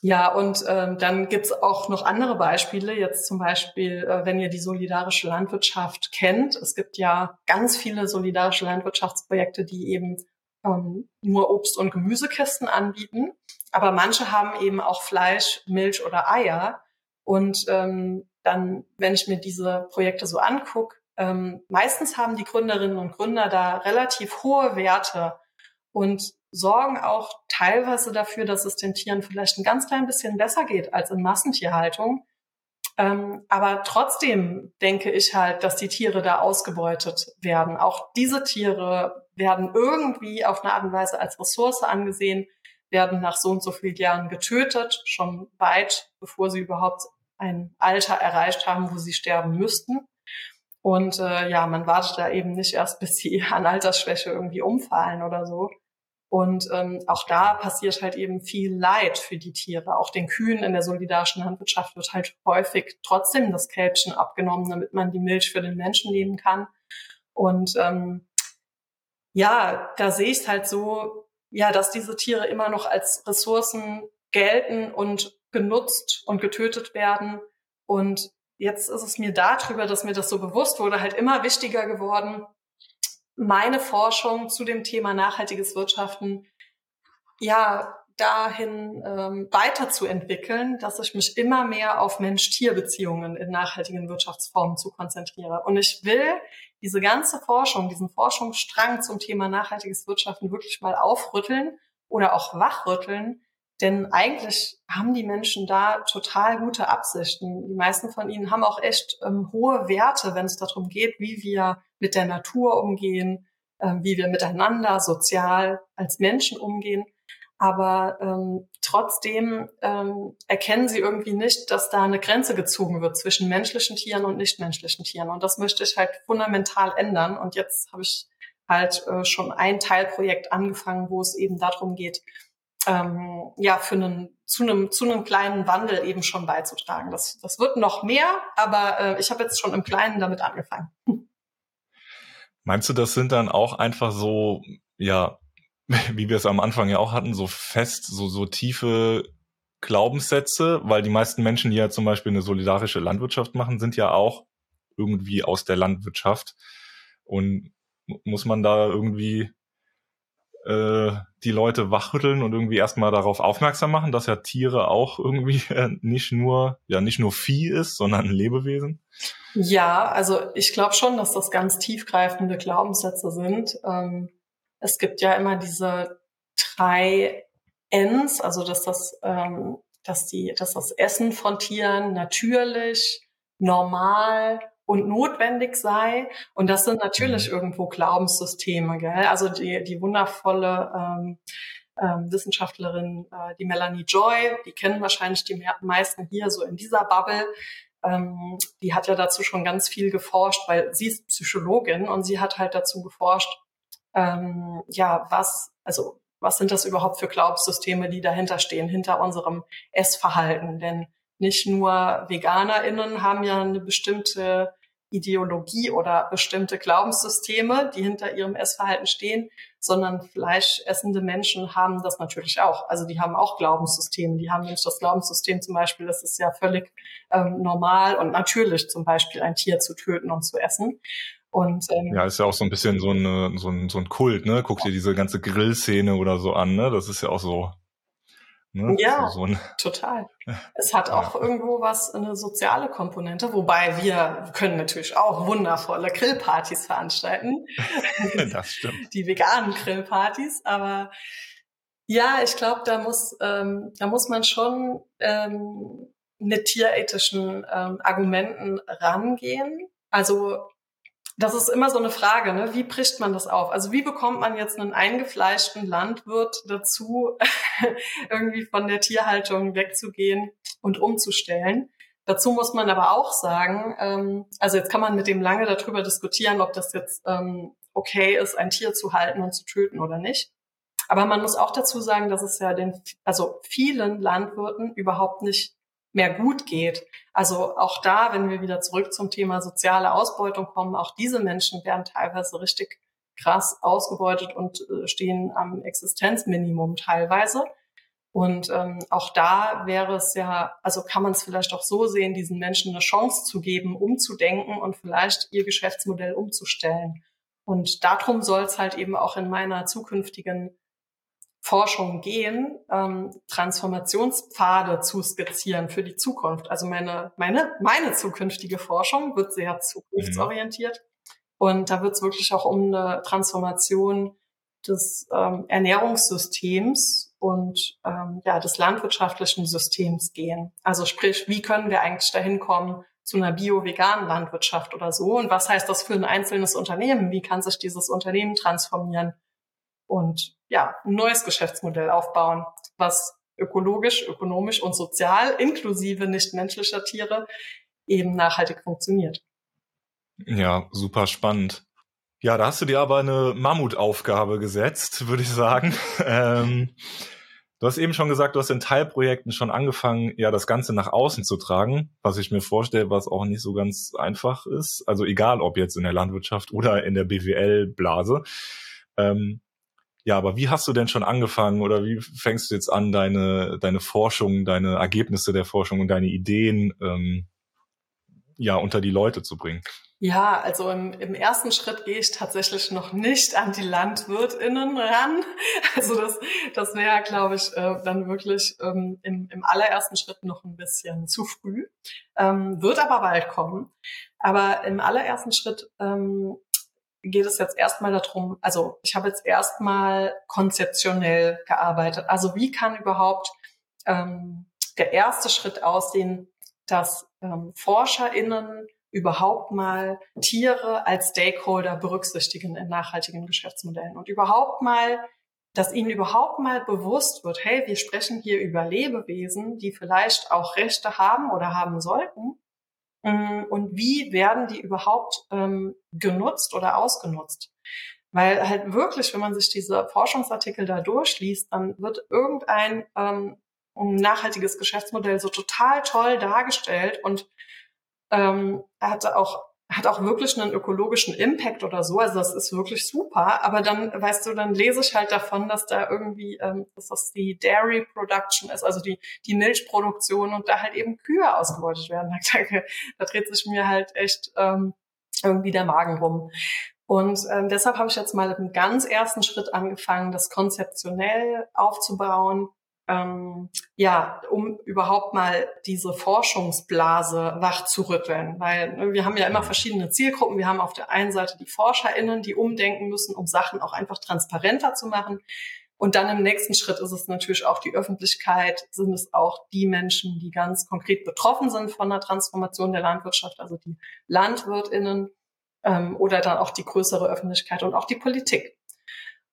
Ja, und ähm, dann gibt's auch noch andere Beispiele. Jetzt zum Beispiel, äh, wenn ihr die solidarische Landwirtschaft kennt. Es gibt ja ganz viele solidarische Landwirtschaftsprojekte, die eben ähm, nur Obst- und Gemüsekisten anbieten. Aber manche haben eben auch Fleisch, Milch oder Eier. Und ähm, dann, wenn ich mir diese Projekte so angucke, ähm, meistens haben die Gründerinnen und Gründer da relativ hohe Werte und sorgen auch teilweise dafür, dass es den Tieren vielleicht ein ganz klein bisschen besser geht als in Massentierhaltung. Ähm, aber trotzdem denke ich halt, dass die Tiere da ausgebeutet werden. Auch diese Tiere werden irgendwie auf eine Art und Weise als Ressource angesehen, werden nach so und so vielen Jahren getötet, schon weit bevor sie überhaupt ein Alter erreicht haben, wo sie sterben müssten. Und äh, ja, man wartet da eben nicht erst, bis sie an Altersschwäche irgendwie umfallen oder so, Und ähm, auch da passiert halt eben viel Leid für die Tiere. Auch den Kühen in der solidarischen Landwirtschaft wird halt häufig trotzdem das Kälbchen abgenommen, damit man die Milch für den Menschen nehmen kann. Und ähm, ja, da sehe ich es halt so, ja, dass diese Tiere immer noch als Ressourcen gelten und genutzt und getötet werden. Und jetzt ist es mir darüber, dass mir das so bewusst wurde, halt immer wichtiger geworden, meine Forschung zu dem Thema nachhaltiges Wirtschaften ja dahin ähm, weiterzuentwickeln, dass ich mich immer mehr auf Mensch-Tier-Beziehungen in nachhaltigen Wirtschaftsformen zu konzentriere. Und ich will diese ganze Forschung, diesen Forschungsstrang zum Thema nachhaltiges Wirtschaften wirklich mal aufrütteln oder auch wachrütteln, denn eigentlich haben die Menschen da total gute Absichten. Die meisten von ihnen haben auch echt ähm, hohe Werte, wenn es darum geht, wie wir mit der Natur umgehen, ähm, wie wir miteinander sozial als Menschen umgehen. Aber ähm, trotzdem ähm, erkennen sie irgendwie nicht, dass da eine Grenze gezogen wird zwischen menschlichen Tieren und nichtmenschlichen Tieren. Und das möchte ich halt fundamental ändern. Und jetzt habe ich halt äh, schon ein Teilprojekt angefangen, wo es eben darum geht, ähm, ja, für einen, zu einem, zu einem kleinen Wandel eben schon beizutragen. Das, das wird noch mehr, aber äh, ich habe jetzt schon im Kleinen damit angefangen. *laughs* Meinst du, das sind dann auch einfach so, ja, *laughs* wie wir es am Anfang ja auch hatten, so fest, so, so tiefe Glaubenssätze, weil die meisten Menschen, die ja zum Beispiel eine solidarische Landwirtschaft machen, sind ja auch irgendwie aus der Landwirtschaft. Und muss man da irgendwie äh, die Leute wachrütteln und irgendwie erstmal darauf aufmerksam machen, dass ja Tiere auch irgendwie *laughs* äh, nicht nur, ja, nicht nur Vieh ist, sondern Lebewesen? Ja, also ich glaube schon, dass das ganz tiefgreifende Glaubenssätze sind. Ähm, es gibt ja immer diese drei Ns, also dass das, ähm, dass die, dass das Essen von Tieren natürlich, normal und notwendig sei. Und das sind natürlich mhm. irgendwo Glaubenssysteme, gell? Also die, die wundervolle ähm, ähm, Wissenschaftlerin, äh, die Melanie Joy, die kennen wahrscheinlich die meisten hier so in dieser Bubble. Ähm, die hat ja dazu schon ganz viel geforscht, weil sie ist Psychologin und sie hat halt dazu geforscht, ähm, ja, was, also was sind das überhaupt für Glaubenssysteme, die dahinter stehen, hinter unserem Essverhalten? Denn nicht nur VeganerInnen haben ja eine bestimmte Ideologie oder bestimmte Glaubenssysteme, die hinter ihrem Essverhalten stehen, sondern fleischessende Menschen haben das natürlich auch. Also die haben auch Glaubenssysteme. Die haben nämlich das Glaubenssystem zum Beispiel, es ist ja völlig ähm, normal und natürlich zum Beispiel ein Tier zu töten und zu essen. Und, ähm, ja, ist ja auch so ein bisschen so, eine, so, ein, so ein Kult, ne? Guck dir diese ganze Grillszene oder so an, ne? Das ist ja auch so Ne? Ja, so, so total. *laughs* Es hat auch ja. irgendwo was, eine soziale Komponente, wobei wir können natürlich auch wundervolle Grillpartys veranstalten. *laughs* das stimmt. Die veganen Grillpartys, aber ja, ich glaube, da muss, ähm, da muss man schon ähm, mit tierethischen ähm, Argumenten rangehen. Also das ist immer so eine Frage, ne? wie bricht man das auf? Also wie bekommt man jetzt einen eingefleischten Landwirt dazu, *laughs* irgendwie von der Tierhaltung wegzugehen und umzustellen? Dazu muss man aber auch sagen, ähm, also jetzt kann man mit dem lange darüber diskutieren, ob das jetzt ähm, okay ist, ein Tier zu halten und zu töten oder nicht. Aber man muss auch dazu sagen, dass es ja den, also vielen Landwirten überhaupt nicht mehr gut geht. Also auch da, wenn wir wieder zurück zum Thema soziale Ausbeutung kommen, auch diese Menschen werden teilweise richtig krass ausgebeutet und äh, stehen am Existenzminimum teilweise. Und ähm, auch da wäre es ja, also kann man es vielleicht auch so sehen, diesen Menschen eine Chance zu geben, umzudenken und vielleicht ihr Geschäftsmodell umzustellen. Und darum soll es halt eben auch in meiner zukünftigen Forschung gehen, ähm, Transformationspfade zu skizzieren für die Zukunft. Also meine, meine, meine zukünftige Forschung wird sehr zukunftsorientiert. Mhm. Und da wird es wirklich auch um eine Transformation des ähm, Ernährungssystems und ähm, ja, des landwirtschaftlichen Systems gehen. Also sprich, wie können wir eigentlich dahin kommen zu einer bio-veganen Landwirtschaft oder so? Und was heißt das für ein einzelnes Unternehmen? Wie kann sich dieses Unternehmen transformieren? Und ja, ein neues Geschäftsmodell aufbauen, was ökologisch, ökonomisch und sozial inklusive nichtmenschlicher Tiere eben nachhaltig funktioniert. Ja, super spannend. Ja, da hast du dir aber eine Mammutaufgabe gesetzt, würde ich sagen. *laughs* ähm, du hast eben schon gesagt, du hast in Teilprojekten schon angefangen, ja, das Ganze nach außen zu tragen, was ich mir vorstelle, was auch nicht so ganz einfach ist. Also egal, ob jetzt in der Landwirtschaft oder in der BWL-Blase. Ähm, ja, aber wie hast du denn schon angefangen oder wie fängst du jetzt an, deine, deine Forschung, deine Ergebnisse der Forschung und deine Ideen ähm, ja unter die Leute zu bringen? Ja, also im, im ersten Schritt gehe ich tatsächlich noch nicht an die LandwirtInnen ran. *laughs* Also das, das wäre, glaube ich, äh, dann wirklich ähm, im, im allerersten Schritt noch ein bisschen zu früh. Ähm, wird aber bald kommen. Aber im allerersten Schritt ähm, geht es jetzt erstmal darum, also ich habe jetzt erstmal konzeptionell gearbeitet. Also wie kann überhaupt ähm, der erste Schritt aussehen, dass ähm, ForscherInnen überhaupt mal Tiere als Stakeholder berücksichtigen in nachhaltigen Geschäftsmodellen und überhaupt mal, dass ihnen überhaupt mal bewusst wird, hey, wir sprechen hier über Lebewesen, die vielleicht auch Rechte haben oder haben sollten. Mm, und wie werden die überhaupt ähm, genutzt oder ausgenutzt? Weil halt wirklich, wenn man sich diese Forschungsartikel da durchliest, dann wird irgendein ähm, nachhaltiges Geschäftsmodell so total toll dargestellt und ähm, er hatte auch hat auch wirklich einen ökologischen Impact oder so. Also das ist wirklich super. Aber dann, weißt du, dann lese ich halt davon, dass da irgendwie, ähm, dass das die Dairy Production ist, also die, die Milchproduktion und da halt eben Kühe ausgebeutet werden. *laughs* Da, da dreht sich mir halt echt ähm, irgendwie der Magen rum. Und ähm, deshalb habe ich jetzt mal im ganz ersten Schritt angefangen, das konzeptionell aufzubauen ähm, ja, um überhaupt mal diese Forschungsblase wach zu rütteln. Weil ne, wir haben ja immer verschiedene Zielgruppen. Wir haben auf der einen Seite die ForscherInnen, die umdenken müssen, um Sachen auch einfach transparenter zu machen. Und dann im nächsten Schritt ist es natürlich auch die Öffentlichkeit, sind es auch die Menschen, die ganz konkret betroffen sind von der Transformation der Landwirtschaft, also die LandwirtInnen ähm, oder dann auch die größere Öffentlichkeit und auch die Politik.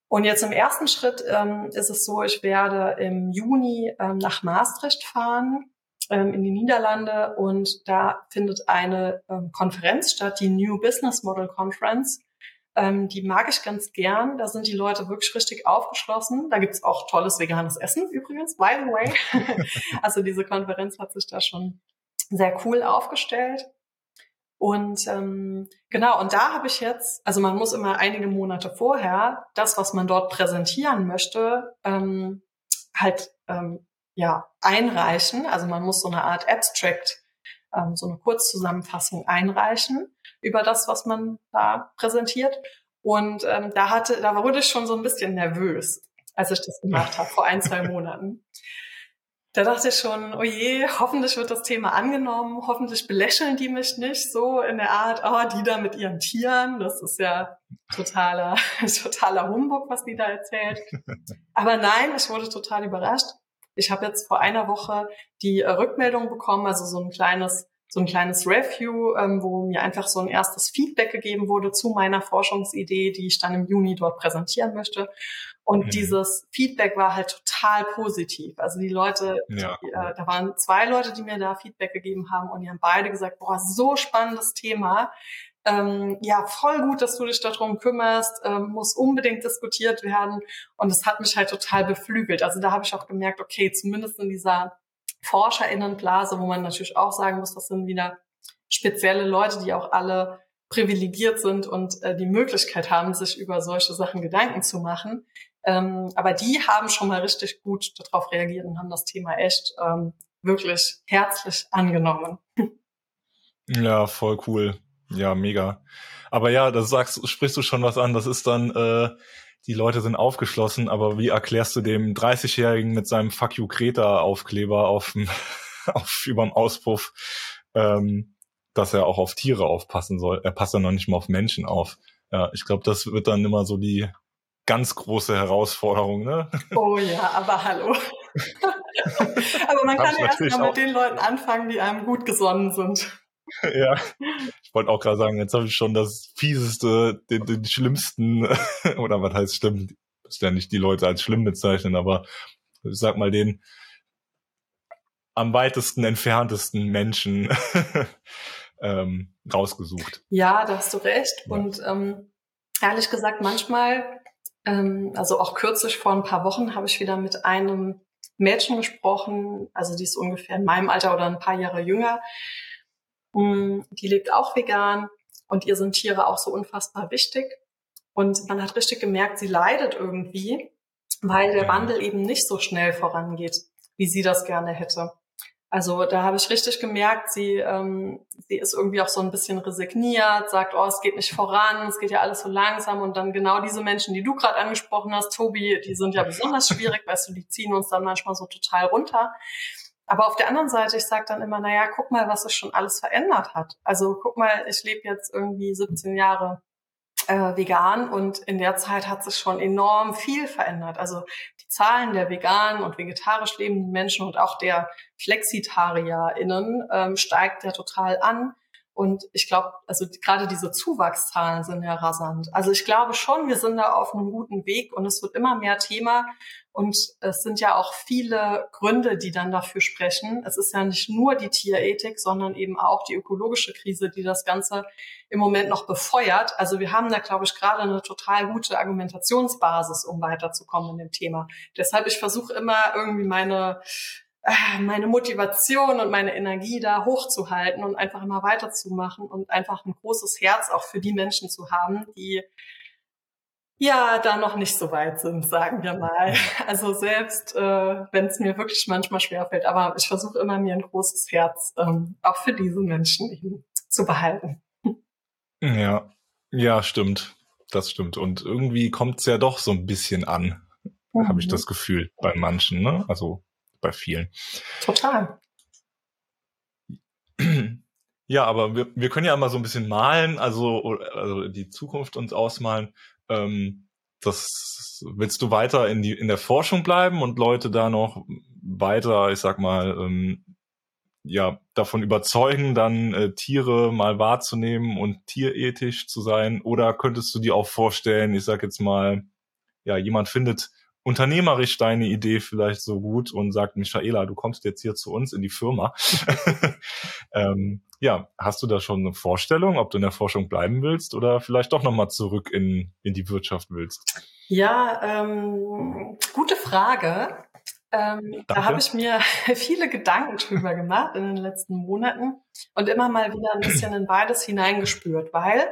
Und jetzt im ersten Schritt ähm, ist es so, ich werde im Juni ähm, nach Maastricht fahren, ähm, in die Niederlande, und da findet eine ähm, Konferenz statt, die New Business Model Conference. Ähm, die mag ich ganz gern. Da sind die Leute wirklich richtig aufgeschlossen. Da gibt's auch tolles veganes Essen übrigens, by the way. *laughs* also diese Konferenz hat sich da schon sehr cool aufgestellt. Und ähm, genau, und da habe ich jetzt, also man muss immer einige Monate vorher das, was man dort präsentieren möchte, ähm, halt ähm, ja einreichen. Also man muss so eine Art Abstract, ähm, so eine Kurzzusammenfassung einreichen über das, was man da präsentiert. Und ähm, da hatte, da wurde ich schon so ein bisschen nervös, als ich das gemacht habe vor ein zwei Monaten. Da dachte ich schon, oh je, hoffentlich wird das Thema angenommen, hoffentlich belächeln die mich nicht so in der Art, oh, die da mit ihren Tieren, das ist ja totaler, *laughs* totaler Humbug, was die da erzählt. Aber nein, ich wurde total überrascht. Ich habe jetzt vor einer Woche die Rückmeldung bekommen, also so ein kleines so ein kleines Review, ähm, wo mir einfach so ein erstes Feedback gegeben wurde zu meiner Forschungsidee, die ich dann im Juni dort präsentieren möchte. Und mhm. dieses Feedback war halt total positiv. Also die Leute, ja. die, äh, da waren zwei Leute, die mir da Feedback gegeben haben und die haben beide gesagt, boah, so spannendes Thema. Ähm, ja, voll gut, dass du dich darum kümmerst, ähm, muss unbedingt diskutiert werden. Und es hat mich halt total beflügelt. Also da habe ich auch gemerkt, okay, zumindest in dieser ForscherInnenblase, wo man natürlich auch sagen muss, das sind wieder spezielle Leute, die auch alle privilegiert sind und äh, die Möglichkeit haben, sich über solche Sachen Gedanken zu machen. Ähm, aber die haben schon mal richtig gut darauf reagiert und haben das Thema echt ähm, wirklich herzlich angenommen. Ja, voll cool. Ja, mega. Aber ja, das sagst, sprichst du schon was an. Das ist dann äh, die Leute sind aufgeschlossen, aber wie erklärst du dem 30-Jährigen mit seinem Fuck you Kreta Aufkleber auf, *laughs* auf überm Auspuff, ähm, dass er auch auf Tiere aufpassen soll? Er passt ja noch nicht mal auf Menschen auf. Ja, ich glaube, das wird dann immer so die ganz große Herausforderung, ne? Oh ja, aber hallo. *laughs* aber man kann ja erst mal mit den Leuten anfangen, die einem gut gesonnen sind. *laughs* ja, ich wollte auch gerade sagen, jetzt habe ich schon das fieseste, den, den schlimmsten, *laughs* oder was heißt schlimm, ist ja nicht die Leute als schlimm bezeichnen, aber ich sag mal den am weitesten entferntesten Menschen ähm, rausgesucht. Ja, da hast du recht. Ja. Und ähm, ehrlich gesagt, manchmal, ähm, also auch kürzlich vor ein paar Wochen, habe ich wieder mit einem Mädchen gesprochen, also die ist ungefähr in meinem Alter oder ein paar Jahre jünger. Mm, die lebt auch vegan und ihr sind Tiere auch so unfassbar wichtig. Und man hat richtig gemerkt, sie leidet irgendwie, weil der Wandel eben nicht so schnell vorangeht, wie sie das gerne hätte. Also da habe ich richtig gemerkt, sie, ähm, sie ist irgendwie auch so ein bisschen resigniert, sagt, oh, es geht nicht voran, es geht ja alles so langsam. Und dann genau diese Menschen, die du gerade angesprochen hast, Tobi, die sind ja besonders schwierig, weißt du, die ziehen uns dann manchmal so total runter. Aber auf der anderen Seite, ich sage dann immer, naja, guck mal, was sich schon alles verändert hat. Also guck mal, ich lebe jetzt irgendwie 17 Jahre äh, vegan und in der Zeit hat sich schon enorm viel verändert. Also die Zahlen der veganen und vegetarisch lebenden Menschen und auch der FlexitarierInnen ähm, steigt ja total an. Und ich glaube, also gerade diese Zuwachszahlen sind ja rasant. Also ich glaube schon, wir sind da auf einem guten Weg und es wird immer mehr Thema. Und es sind ja auch viele Gründe, die dann dafür sprechen. Es ist ja nicht nur die Tierethik, sondern eben auch die ökologische Krise, die das Ganze im Moment noch befeuert. Also wir haben da, glaube ich, gerade eine total gute Argumentationsbasis, um weiterzukommen in dem Thema. Deshalb, ich versuche immer irgendwie meine meine Motivation und meine Energie da hochzuhalten und einfach immer weiterzumachen und einfach ein großes Herz auch für die Menschen zu haben, die ja da noch nicht so weit sind, sagen wir mal. Also selbst äh, wenn es mir wirklich manchmal schwerfällt, aber ich versuche immer mir ein großes Herz ähm, auch für diese Menschen eben zu behalten. Ja, ja, stimmt. Das stimmt. Und irgendwie kommt es ja doch so ein bisschen an, mhm. habe ich das Gefühl, bei manchen, ne? Also bei vielen. Total. *clears throat* Ja, aber wir, wir können ja mal so ein bisschen malen, also, also die Zukunft uns ausmalen. Ähm, das willst du weiter in die in der Forschung bleiben und Leute da noch weiter, ich sag mal, ähm, ja davon überzeugen, dann äh, Tiere mal wahrzunehmen und tierethisch zu sein? Oder könntest du dir auch vorstellen, ich sag jetzt mal, ja jemand findet unternehmerisch deine Idee vielleicht so gut und sagt, Michaela, du kommst jetzt hier zu uns in die Firma. *laughs* ähm, ja, hast du da schon eine Vorstellung, ob du in der Forschung bleiben willst oder vielleicht doch nochmal zurück in, in die Wirtschaft willst? Ja, ähm, gute Frage. Ähm, da habe ich mir *laughs* viele Gedanken drüber gemacht in den letzten Monaten und immer mal wieder ein bisschen in beides hineingespürt, weil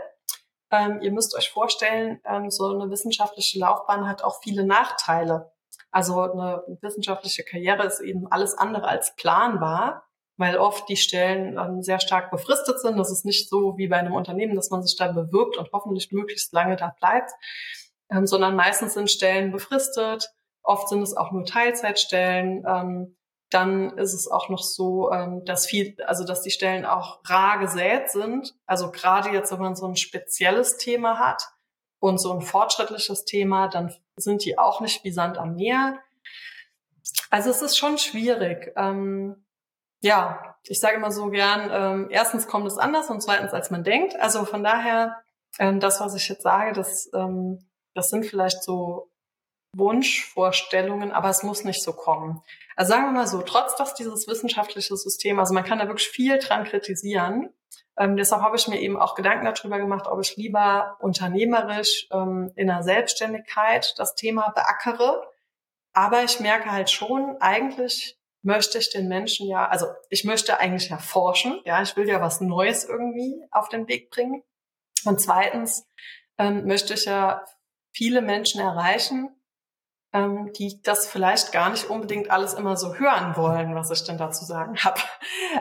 ähm, ihr müsst euch vorstellen, ähm, so eine wissenschaftliche Laufbahn hat auch viele Nachteile. Also eine wissenschaftliche Karriere ist eben alles andere als planbar, weil oft die Stellen ähm, sehr stark befristet sind. Das ist nicht so wie bei einem Unternehmen, dass man sich da bewirbt und hoffentlich möglichst lange da bleibt, ähm, sondern meistens sind Stellen befristet. Oft sind es auch nur Teilzeitstellen. Dann ist es auch noch so, ähm, dass viel, also dass die Stellen auch rar gesät sind. Also gerade jetzt, wenn man so ein spezielles Thema hat und so ein fortschrittliches Thema, dann sind die auch nicht wie Sand am Meer. Also es ist schon schwierig. Ähm, ja, ich sage immer so gern, ähm, erstens kommt es anders und zweitens als man denkt. Also von daher, ähm, das, was ich jetzt sage, das, ähm, das sind vielleicht so Wunschvorstellungen, aber es muss nicht so kommen. Also sagen wir mal so, trotz dass dieses wissenschaftliche System, also man kann da wirklich viel dran kritisieren. Ähm, deshalb habe ich mir eben auch Gedanken darüber gemacht, ob ich lieber unternehmerisch ähm, in der Selbstständigkeit das Thema beackere. Aber ich merke halt schon, eigentlich möchte ich den Menschen ja, also ich möchte eigentlich ja forschen, ja, ich will ja was Neues irgendwie auf den Weg bringen. Und zweitens ähm, möchte ich ja viele Menschen erreichen, ähm, die das vielleicht gar nicht unbedingt alles immer so hören wollen, was ich denn dazu sagen habe.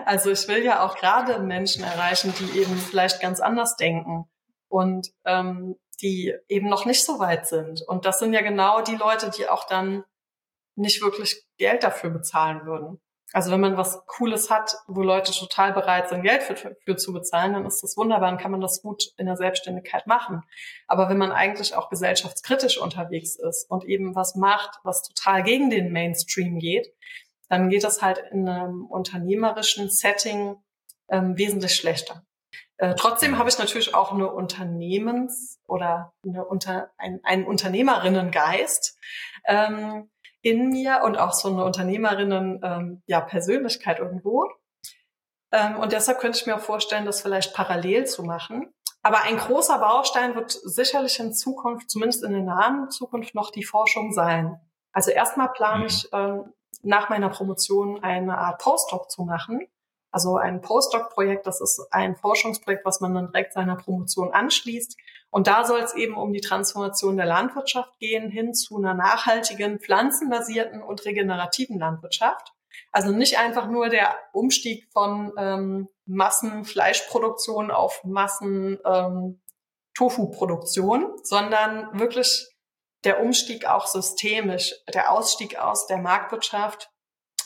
Also ich will ja auch gerade Menschen erreichen, die eben vielleicht ganz anders denken und ähm, die eben noch nicht so weit sind. Und das sind ja genau die Leute, die auch dann nicht wirklich Geld dafür bezahlen würden. Also wenn man was Cooles hat, wo Leute total bereit sind, Geld für, für, zu bezahlen, dann ist das wunderbar, dann kann man das gut in der Selbstständigkeit machen. Aber wenn man eigentlich auch gesellschaftskritisch unterwegs ist und eben was macht, was total gegen den Mainstream geht, dann geht das halt in einem unternehmerischen Setting ähm, wesentlich schlechter. Äh, trotzdem habe ich natürlich auch eine Unternehmens- oder eine Unter ein, einen Unternehmerinnengeist. Ähm, in mir und auch so eine Unternehmerinnen ähm, ja Persönlichkeit irgendwo. Ähm, und deshalb könnte ich mir auch vorstellen, das vielleicht parallel zu machen. Aber ein großer Baustein wird sicherlich in Zukunft, zumindest in der nahen Zukunft, noch die Forschung sein. Also erstmal plane mhm. ich ähm, nach meiner Promotion eine Art Postdoc zu machen. Also ein Postdoc-Projekt, das ist ein Forschungsprojekt, was man dann direkt seiner Promotion anschließt. Und da soll es eben um die Transformation der Landwirtschaft gehen, hin zu einer nachhaltigen, pflanzenbasierten und regenerativen Landwirtschaft. Also nicht einfach nur der Umstieg von ähm, Massenfleischproduktion auf Massen ähm, sondern wirklich der Umstieg auch systemisch, der Ausstieg aus der Marktwirtschaft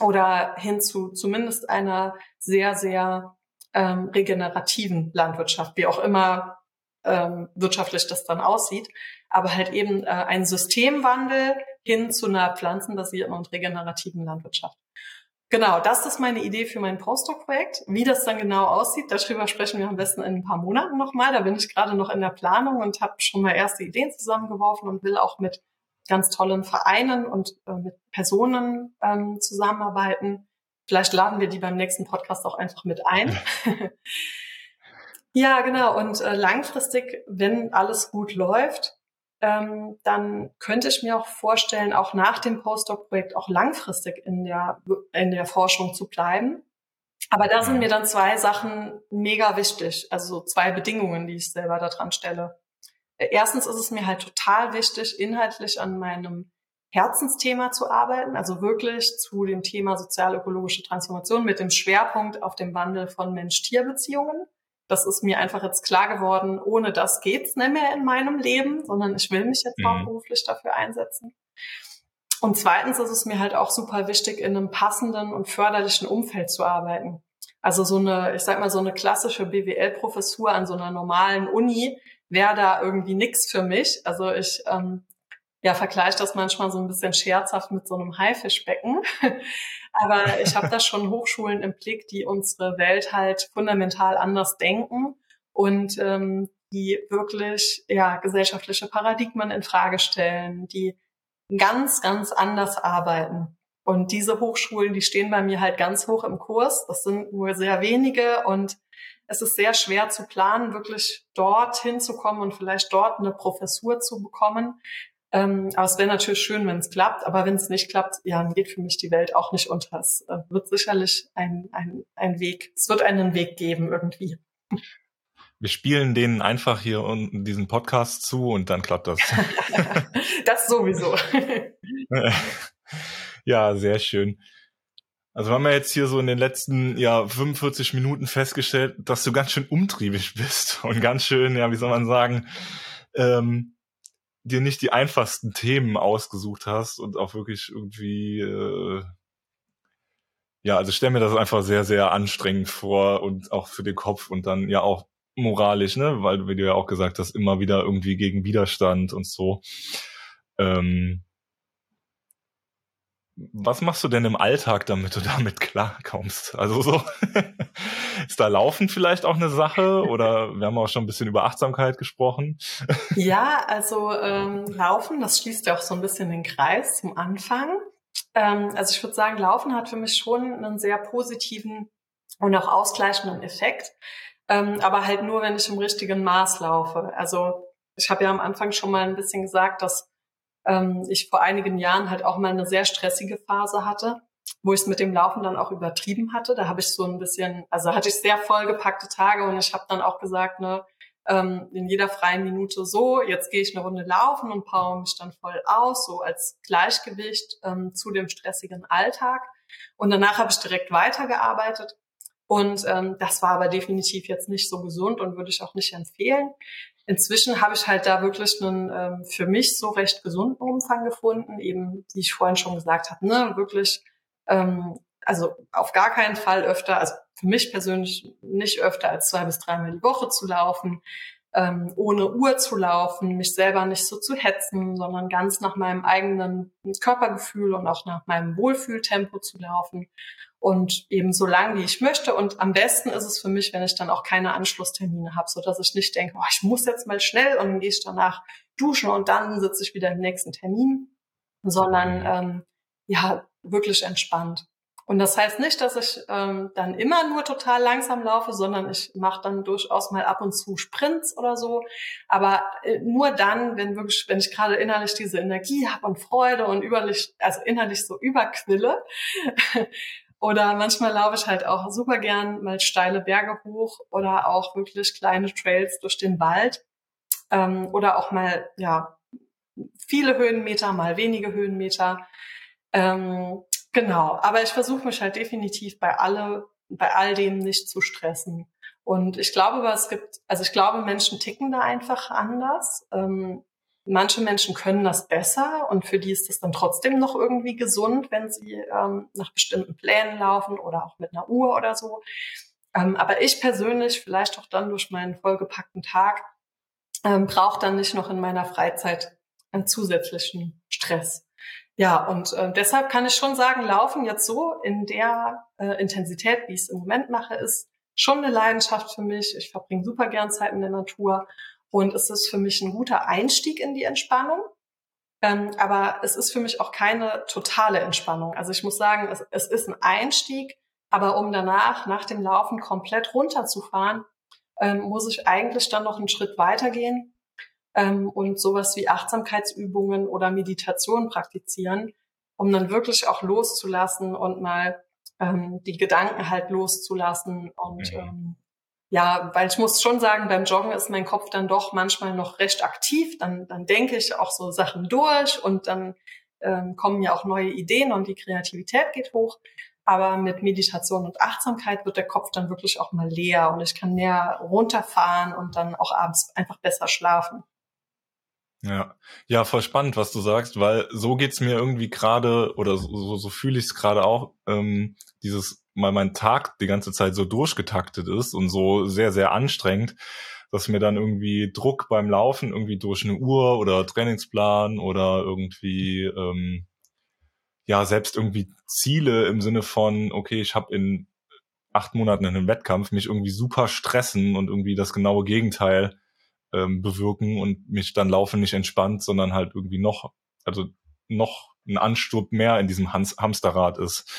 oder hin zu zumindest einer sehr, sehr ähm, regenerativen Landwirtschaft, wie auch immer ähm, wirtschaftlich das dann aussieht, aber halt eben äh, ein Systemwandel hin zu einer pflanzenbasierten und regenerativen Landwirtschaft. Genau, das ist meine Idee für mein Postdoc-Projekt. Wie das dann genau aussieht, darüber sprechen wir am besten in ein paar Monaten nochmal. Da bin ich gerade noch in der Planung und habe schon mal erste Ideen zusammengeworfen und will auch mit ganz tollen Vereinen und äh, mit Personen ähm, zusammenarbeiten. Vielleicht laden wir die beim nächsten Podcast auch einfach mit ein. *laughs* ja, genau. Und äh, langfristig, wenn alles gut läuft, ähm, dann könnte ich mir auch vorstellen, auch nach dem Postdoc-Projekt auch langfristig in der, in der Forschung zu bleiben. Aber da sind mir dann zwei Sachen mega wichtig, also zwei Bedingungen, die ich selber daran stelle. Erstens ist es mir halt total wichtig, inhaltlich an meinem Herzensthema zu arbeiten, also wirklich zu dem Thema sozial-ökologische Transformation mit dem Schwerpunkt auf dem Wandel von Mensch-Tier-Beziehungen. Das ist mir einfach jetzt klar geworden, ohne das geht's nicht mehr in meinem Leben, sondern ich will mich jetzt mhm. beruflich dafür einsetzen. Und zweitens ist es mir halt auch super wichtig, in einem passenden und förderlichen Umfeld zu arbeiten. Also so eine, ich sag mal, so eine klassische BWL-Professur an so einer normalen Uni wäre da irgendwie nix für mich. Also ich ähm, ja, vergleiche das manchmal so ein bisschen scherzhaft mit so einem Haifischbecken. *laughs* Aber ich habe da schon Hochschulen im Blick, die unsere Welt halt fundamental anders denken und ähm, die wirklich ja gesellschaftliche Paradigmen in Frage stellen, die ganz, ganz anders arbeiten. Und diese Hochschulen, die stehen bei mir halt ganz hoch im Kurs. Das sind nur sehr wenige und es ist sehr schwer zu planen, wirklich dort hinzukommen und vielleicht dort eine Professur zu bekommen. Ähm, aber es wäre natürlich schön, wenn es klappt. Aber wenn es nicht klappt, ja, dann geht für mich die Welt auch nicht unter. Es äh, wird sicherlich ein, ein, ein Weg, es wird einen Weg geben irgendwie. Wir spielen denen einfach hier unten diesen Podcast zu und dann klappt das. *laughs* das sowieso. *laughs* ja, sehr schön. Also wir haben ja jetzt hier so in den letzten ja 45 Minuten festgestellt, dass du ganz schön umtriebig bist *laughs* und ganz schön, ja, wie soll man sagen, ähm, dir nicht die einfachsten Themen ausgesucht hast und auch wirklich irgendwie äh, ja, also stell mir das einfach sehr, sehr anstrengend vor und auch für den Kopf und dann ja auch moralisch, ne, weil wie du ja auch gesagt hast, immer wieder irgendwie gegen Widerstand und so. Ähm, was machst du denn im Alltag, damit du damit klarkommst? Also so, *laughs* ist da Laufen vielleicht auch eine Sache? Oder wir haben auch schon ein bisschen über Achtsamkeit gesprochen. *laughs* Ja, also ähm, Laufen, das schließt ja auch so ein bisschen den Kreis zum Anfang. Ähm, also ich würde sagen, Laufen hat für mich schon einen sehr positiven und auch ausgleichenden Effekt. Ähm, aber halt nur, wenn ich im richtigen Maß laufe. Also ich habe ja am Anfang schon mal ein bisschen gesagt, dass ähm, ich vor einigen Jahren halt auch mal eine sehr stressige Phase hatte, wo ich es mit dem Laufen dann auch übertrieben hatte. Da habe ich so ein bisschen, also hatte ich sehr vollgepackte Tage und ich habe dann auch gesagt, ne, ähm, in jeder freien Minute so, jetzt gehe ich eine Runde laufen und power mich dann voll aus, so als Gleichgewicht ähm, zu dem stressigen Alltag. Und danach habe ich direkt weitergearbeitet. Und ähm, das war aber definitiv jetzt nicht so gesund und würde ich auch nicht empfehlen. Inzwischen habe ich halt da wirklich einen ähm, für mich so recht gesunden Umfang gefunden, eben wie ich vorhin schon gesagt habe, ne, wirklich, ähm, also auf gar keinen Fall öfter, also für mich persönlich nicht öfter als zwei bis dreimal die Woche zu laufen, ähm, ohne Uhr zu laufen, mich selber nicht so zu hetzen, sondern ganz nach meinem eigenen Körpergefühl und auch nach meinem Wohlfühltempo zu laufen und eben so lang, wie ich möchte. Und am besten ist es für mich, wenn ich dann auch keine Anschlusstermine habe, so dass ich nicht denke, oh, ich muss jetzt mal schnell und dann gehe ich danach duschen und dann sitze ich wieder im nächsten Termin, sondern ähm, ja, wirklich entspannt. Und das heißt nicht, dass ich ähm, dann immer nur total langsam laufe, sondern ich mache dann durchaus mal ab und zu Sprints oder so. Aber äh, nur dann, wenn wirklich, wenn ich gerade innerlich diese Energie habe und Freude und überlich, also innerlich so überquille. *laughs* oder manchmal laufe ich halt auch super gern mal steile Berge hoch oder auch wirklich kleine Trails durch den Wald. Ähm, oder auch mal, ja, viele Höhenmeter, mal wenige Höhenmeter. Ähm, Genau, aber ich versuche mich halt definitiv bei alle, bei all dem nicht zu stressen. Und ich glaube, es gibt, also ich glaube, Menschen ticken da einfach anders. Ähm, manche Menschen können das besser und für die ist das dann trotzdem noch irgendwie gesund, wenn sie ähm, nach bestimmten Plänen laufen oder auch mit einer Uhr oder so. Ähm, aber ich persönlich, vielleicht auch dann durch meinen vollgepackten Tag, ähm, brauche dann nicht noch in meiner Freizeit einen zusätzlichen Stress. Ja, und äh, deshalb kann ich schon sagen, Laufen jetzt so in der äh, Intensität, wie ich es im Moment mache, ist schon eine Leidenschaft für mich. Ich verbringe super gern Zeit in der Natur und es ist für mich ein guter Einstieg in die Entspannung. Ähm, aber es ist für mich auch keine totale Entspannung. Also ich muss sagen, es, es ist ein Einstieg, aber um danach, nach dem Laufen komplett runterzufahren, ähm, muss ich eigentlich dann noch einen Schritt weitergehen ähm, und sowas wie Achtsamkeitsübungen oder Meditation praktizieren, um dann wirklich auch loszulassen und mal ähm, die Gedanken halt loszulassen und mhm. ähm, ja, weil ich muss schon sagen, beim Joggen ist mein Kopf dann doch manchmal noch recht aktiv. Dann, dann denke ich auch so Sachen durch und dann ähm, kommen ja auch neue Ideen und die Kreativität geht hoch. Aber mit Meditation und Achtsamkeit wird der Kopf dann wirklich auch mal leer und ich kann näher runterfahren und dann auch abends einfach besser schlafen. Ja, ja, voll spannend, was du sagst, weil so geht's mir irgendwie gerade oder so, so, fühle ich es gerade auch, ähm, dieses, weil mein Tag die ganze Zeit so durchgetaktet ist und so sehr, sehr anstrengend, dass mir dann irgendwie Druck beim Laufen irgendwie durch eine Uhr oder Trainingsplan oder irgendwie ähm, ja selbst irgendwie Ziele im Sinne von, okay, ich habe in acht Monaten einen Wettkampf, mich irgendwie super stressen und irgendwie das genaue Gegenteil ähm, bewirken und mich dann Laufen nicht entspannt, sondern halt irgendwie noch, also noch ein Ansturb mehr in diesem Hans Hamsterrad ist.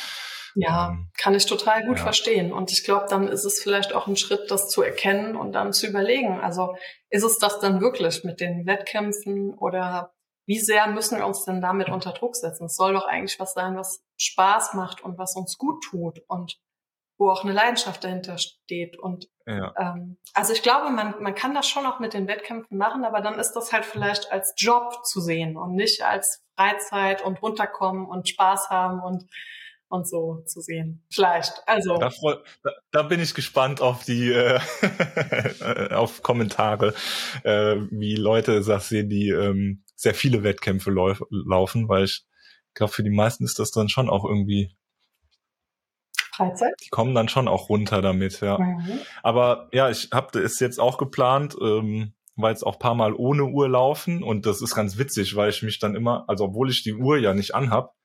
Ja, ähm, kann ich total gut ja. verstehen. Und ich glaube, dann ist es vielleicht auch ein Schritt, das zu erkennen und dann zu überlegen. Also ist es das dann wirklich mit den Wettkämpfen oder wie sehr müssen wir uns denn damit unter Druck setzen? Es soll doch eigentlich was sein, was Spaß macht und was uns gut tut. Und wo auch eine Leidenschaft dahinter steht. Und ja. ähm, also ich glaube, man, man kann das schon auch mit den Wettkämpfen machen, aber dann ist das halt vielleicht als Job zu sehen und nicht als Freizeit und runterkommen und Spaß haben und und so zu sehen. Vielleicht. Also. Da, da, da bin ich gespannt auf die äh, *laughs* auf Kommentare, äh, wie Leute das sehen, die ähm, sehr viele Wettkämpfe lauf, laufen, weil ich glaube, für die meisten ist das dann schon auch irgendwie Freizeit. Die kommen dann schon auch runter damit, ja. Mhm. Aber ja, ich habe es jetzt auch geplant, ähm, weil es auch paar Mal ohne Uhr laufen und das ist ganz witzig, weil ich mich dann immer, also obwohl ich die Uhr ja nicht anhab,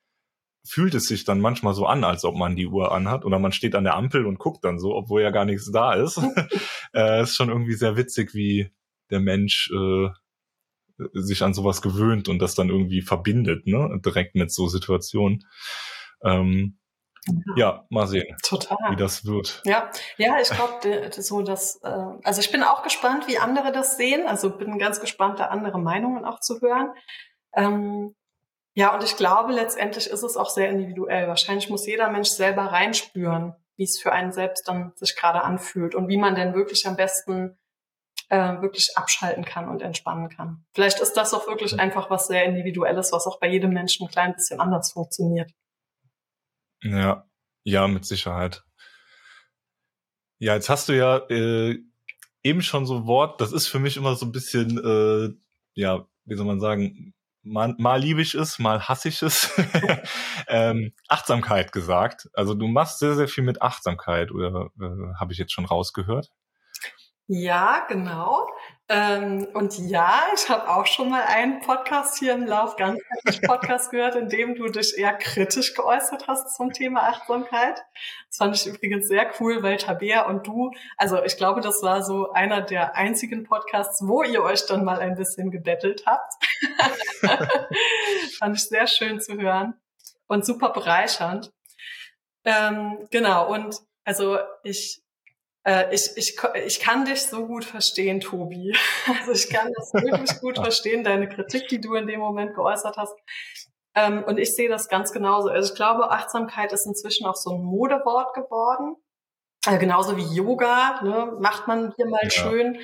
fühlt es sich dann manchmal so an, als ob man die Uhr anhat oder man steht an der Ampel und guckt dann so, obwohl ja gar nichts da ist. *laughs* äh, ist schon irgendwie sehr witzig, wie der Mensch äh, sich an sowas gewöhnt und das dann irgendwie verbindet, ne, direkt mit so Situationen. Ähm, ja, mal sehen, Total. wie das wird. Ja, ja, ich glaube so, dass äh, also ich bin auch gespannt, wie andere das sehen. Also bin ganz gespannt, da andere Meinungen auch zu hören. Ähm, ja, und ich glaube, letztendlich ist es auch sehr individuell. Wahrscheinlich muss jeder Mensch selber reinspüren, wie es für einen selbst dann sich gerade anfühlt und wie man denn wirklich am besten äh, wirklich abschalten kann und entspannen kann. Vielleicht ist das auch wirklich einfach was sehr Individuelles, was auch bei jedem Menschen ein klein bisschen anders funktioniert. Ja, ja, mit Sicherheit. Ja, jetzt hast du ja äh, eben schon so ein Wort, das ist für mich immer so ein bisschen, äh, ja, wie soll man sagen, mal, mal liebe ich es, mal hasse ich es. *laughs* ähm, Achtsamkeit gesagt. Also du machst sehr, sehr viel mit Achtsamkeit, oder äh, habe ich jetzt schon rausgehört? Ja, genau. Ähm, und ja, ich habe auch schon mal einen Podcast hier im Lauf, ganz Podcast gehört, in dem du dich eher kritisch geäußert hast zum Thema Achtsamkeit. Das fand ich übrigens sehr cool, weil Tabea und du, also ich glaube, das war so einer der einzigen Podcasts, wo ihr euch dann mal ein bisschen gebettelt habt. *laughs* fand ich sehr schön zu hören und super bereichernd. Ähm, genau, und also ich, ich, ich, ich kann dich so gut verstehen, Tobi. *laughs* Also ich kann das wirklich gut verstehen, deine Kritik, die du in dem Moment geäußert hast. Ähm, und ich sehe das ganz genauso. Also ich glaube, Achtsamkeit ist inzwischen auch so ein Modewort geworden. Äh, genauso wie Yoga, ne, macht man hier mal ja. schön,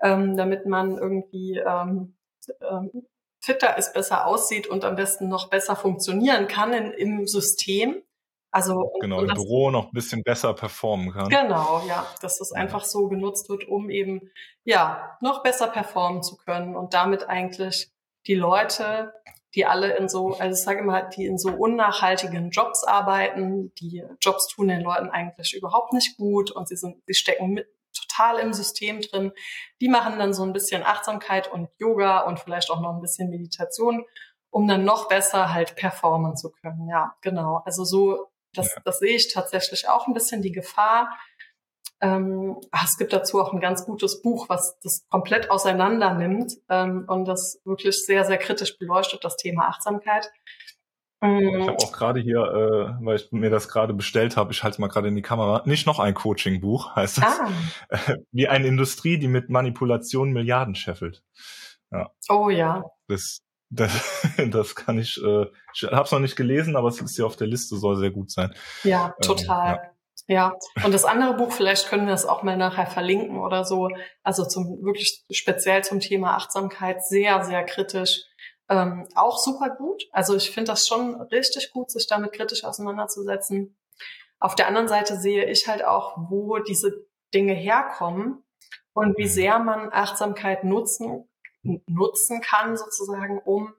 ähm, damit man irgendwie ähm, ähm, fitter ist, besser aussieht und am besten noch besser funktionieren kann in, im System. Also genau, im Büro noch ein bisschen besser performen kann. Genau, ja, dass das einfach so genutzt wird, um eben ja noch besser performen zu können und damit eigentlich die Leute, die alle in so, also ich sage immer, die in so unnachhaltigen Jobs arbeiten, die Jobs tun den Leuten eigentlich überhaupt nicht gut und sie sind, sie stecken mit, total im System drin. Die machen dann so ein bisschen Achtsamkeit und Yoga und vielleicht auch noch ein bisschen Meditation, um dann noch besser halt performen zu können. Ja, genau. Also so, das, ja. das sehe ich tatsächlich auch ein bisschen die Gefahr. Ähm, es gibt dazu auch ein ganz gutes Buch, was das komplett auseinander nimmt ähm, und das wirklich sehr, sehr kritisch beleuchtet, das Thema Achtsamkeit. Ich mhm. habe auch gerade hier, äh, weil ich mir das gerade bestellt habe, ich halte mal gerade in die Kamera, nicht noch ein Coaching-Buch, heißt das. Ah. *laughs* wie eine Industrie, die mit Manipulation Milliarden scheffelt. Ja. Oh ja. Das, das, *laughs* das kann ich, äh, ich habe es noch nicht gelesen, aber es ist ja auf der Liste, soll sehr gut sein. Ja, ähm, total. Ähm, ja. ja, und das andere Buch, vielleicht können wir es auch mal nachher verlinken oder so. Also zum wirklich speziell zum Thema Achtsamkeit, sehr, sehr kritisch ähm, auch super gut. Also ich finde das schon richtig gut, sich damit kritisch auseinanderzusetzen. Auf der anderen Seite sehe ich halt auch, wo diese Dinge herkommen und wie mhm. sehr man Achtsamkeit nutzen, nutzen kann, sozusagen, um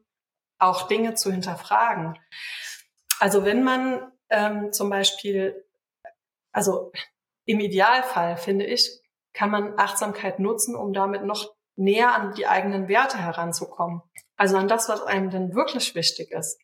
auch Dinge zu hinterfragen. Also wenn man ähm, zum Beispiel, also im Idealfall finde ich, kann man Achtsamkeit nutzen, um damit noch näher an die eigenen Werte heranzukommen. Also an das, was einem denn wirklich wichtig ist.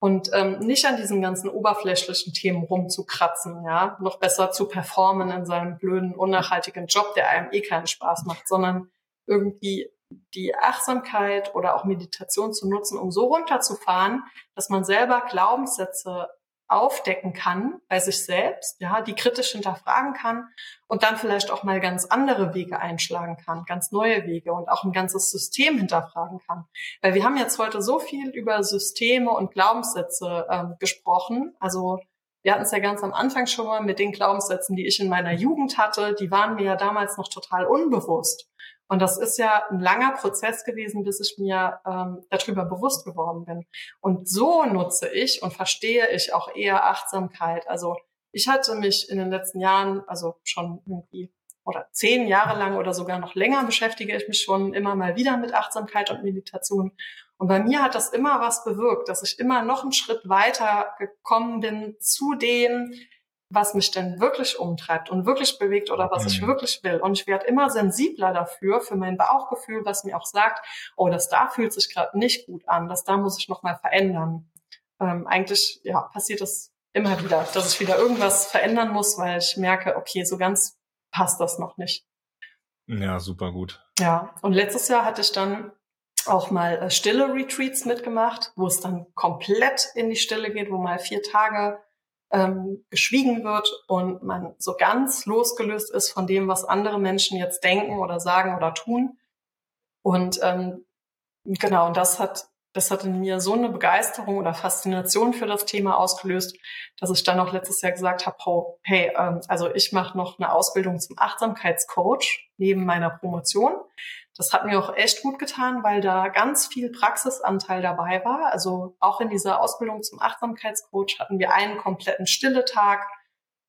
Und ähm, nicht an diesen ganzen oberflächlichen Themen rumzukratzen, ja, noch besser zu performen in seinem blöden, unnachhaltigen Job, der einem eh keinen Spaß macht, sondern irgendwie die Achtsamkeit oder auch Meditation zu nutzen, um so runterzufahren, dass man selber Glaubenssätze aufdecken kann bei sich selbst, ja, die kritisch hinterfragen kann und dann vielleicht auch mal ganz andere Wege einschlagen kann, ganz neue Wege und auch ein ganzes System hinterfragen kann. Weil wir haben jetzt heute so viel über Systeme und Glaubenssätze ähm, gesprochen. Also wir hatten es ja ganz am Anfang schon mal mit den Glaubenssätzen, die ich in meiner Jugend hatte, die waren mir ja damals noch total unbewusst. Und das ist ja ein langer Prozess gewesen, bis ich mir ähm, darüber bewusst geworden bin. Und so nutze ich und verstehe ich auch eher Achtsamkeit. Also ich hatte mich in den letzten Jahren, also schon irgendwie oder zehn Jahre lang oder sogar noch länger beschäftige ich mich schon immer mal wieder mit Achtsamkeit und Meditation. Und bei mir hat das immer was bewirkt, dass ich immer noch einen Schritt weiter gekommen bin zu dem, was mich denn wirklich umtreibt und wirklich bewegt oder was mhm. ich wirklich will. Und ich werde immer sensibler dafür, für mein Bauchgefühl, was mir auch sagt, oh, das da fühlt sich gerade nicht gut an, das da muss ich nochmal verändern. Ähm, eigentlich ja, passiert das immer wieder, dass ich wieder irgendwas verändern muss, weil ich merke, okay, so ganz passt das noch nicht. Ja, super gut. Ja, und letztes Jahr hatte ich dann auch mal äh, stille Retreats mitgemacht, wo es dann komplett in die Stille geht, wo mal vier Tage ähm, geschwiegen wird und man so ganz losgelöst ist von dem, was andere Menschen jetzt denken oder sagen oder tun. Und ähm, genau, und das hat, das hat in mir so eine Begeisterung oder Faszination für das Thema ausgelöst, dass ich dann auch letztes Jahr gesagt habe, oh, hey, ähm, also ich mache noch eine Ausbildung zum Achtsamkeitscoach neben meiner Promotion. Das hat mir auch echt gut getan, weil da ganz viel Praxisanteil dabei war. Also auch in dieser Ausbildung zum Achtsamkeitscoach hatten wir einen kompletten Stille-Tag.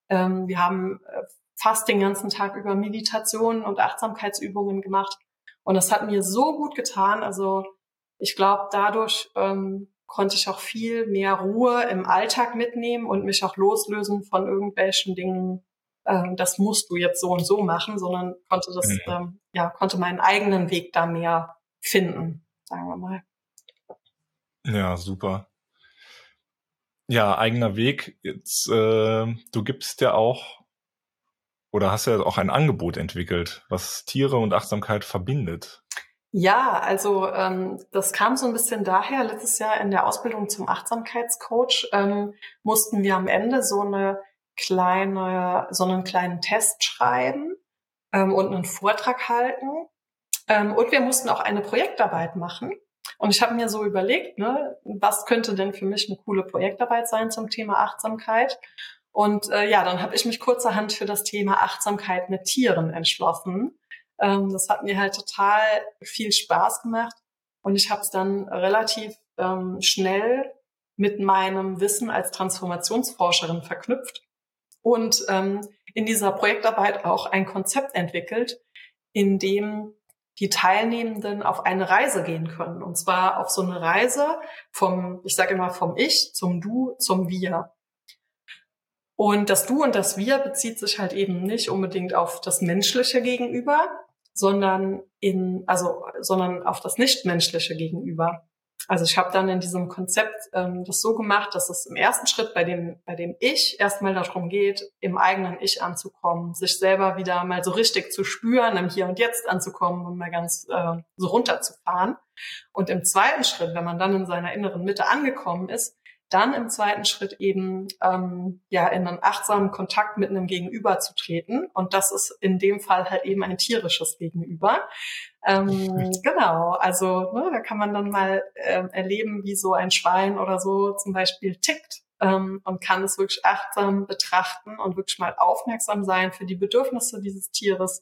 Ähm, wir haben äh, fast den ganzen Tag über Meditationen und Achtsamkeitsübungen gemacht. Und das hat mir so gut getan. Also ich glaube, dadurch ähm, konnte ich auch viel mehr Ruhe im Alltag mitnehmen und mich auch loslösen von irgendwelchen Dingen, ähm, das musst du jetzt so und so machen, sondern konnte das, mhm. ähm, ja, konnte meinen eigenen Weg da mehr finden, sagen wir mal. Ja, super. Ja, eigener Weg. Jetzt, äh, du gibst ja auch oder hast ja auch ein Angebot entwickelt, was Tiere und Achtsamkeit verbindet. Ja, also ähm, das kam so ein bisschen daher. Letztes Jahr in der Ausbildung zum Achtsamkeitscoach ähm, mussten wir am Ende so eine kleine, so einen kleinen Test schreiben ähm, und einen Vortrag halten. Ähm, und wir mussten auch eine Projektarbeit machen. Und ich habe mir so überlegt, ne, was könnte denn für mich eine coole Projektarbeit sein zum Thema Achtsamkeit? Und äh, ja, dann habe ich mich kurzerhand für das Thema Achtsamkeit mit Tieren entschlossen. Ähm, das hat mir halt total viel Spaß gemacht. Und ich habe es dann relativ ähm, schnell mit meinem Wissen als Transformationsforscherin verknüpft und ähm, in dieser Projektarbeit auch ein Konzept entwickelt, in dem die Teilnehmenden auf eine Reise gehen können. Und zwar auf so eine Reise vom, ich sage immer vom Ich zum Du zum Wir. Und das Du und das Wir bezieht sich halt eben nicht unbedingt auf das menschliche Gegenüber, sondern in, also, sondern auf das nichtmenschliche Gegenüber. Also ich habe dann in diesem Konzept ähm, das so gemacht, dass es im ersten Schritt bei dem, bei dem Ich erstmal darum geht, im eigenen Ich anzukommen, sich selber wieder mal so richtig zu spüren, im Hier und Jetzt anzukommen und mal ganz äh, so runterzufahren. Und im zweiten Schritt, wenn man dann in seiner inneren Mitte angekommen ist, dann im zweiten Schritt eben ähm, ja in einen achtsamen Kontakt mit einem Gegenüber zu treten. Und das ist in dem Fall halt eben ein tierisches Gegenüber. Ähm, genau, also ne, da kann man dann mal äh, erleben, wie so ein Schwein oder so zum Beispiel tickt ähm, und kann es wirklich achtsam betrachten und wirklich mal aufmerksam sein für die Bedürfnisse dieses Tieres.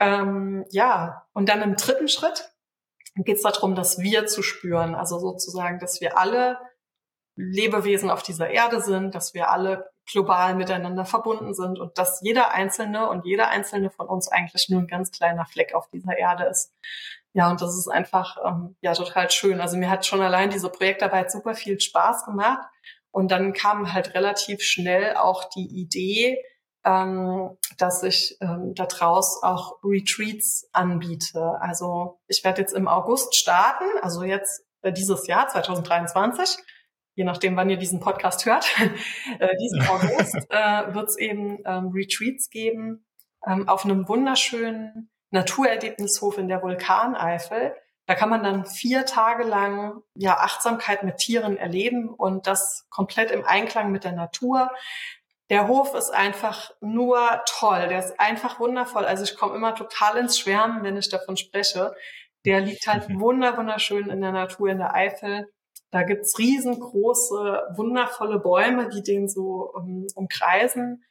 Ähm, ja, und dann im dritten Schritt geht es darum, das Wir zu spüren, also sozusagen, dass wir alle Lebewesen auf dieser Erde sind, dass wir alle global miteinander verbunden sind und dass jeder Einzelne und jeder Einzelne von uns eigentlich nur ein ganz kleiner Fleck auf dieser Erde ist. Ja, und das ist einfach ähm, ja total schön. Also mir hat schon allein diese Projektarbeit super viel Spaß gemacht. Und dann kam halt relativ schnell auch die Idee, ähm, dass ich ähm, daraus auch Retreats anbiete. Also ich werde jetzt im August starten, also jetzt äh, dieses Jahr 2023 je nachdem, wann ihr diesen Podcast hört, *laughs* äh, diesen August *laughs* äh, wird es eben ähm, Retreats geben ähm, auf einem wunderschönen Naturerlebnishof in der Vulkaneifel. Da kann man dann vier Tage lang ja Achtsamkeit mit Tieren erleben und das komplett im Einklang mit der Natur. Der Hof ist einfach nur toll. Der ist einfach wundervoll. Also ich komme immer total ins Schwärmen, wenn ich davon spreche. Der liegt halt *laughs* wunder wunderschön in der Natur in der Eifel. Da gibt's riesengroße, wundervolle Bäume, die den so um, umkreisen.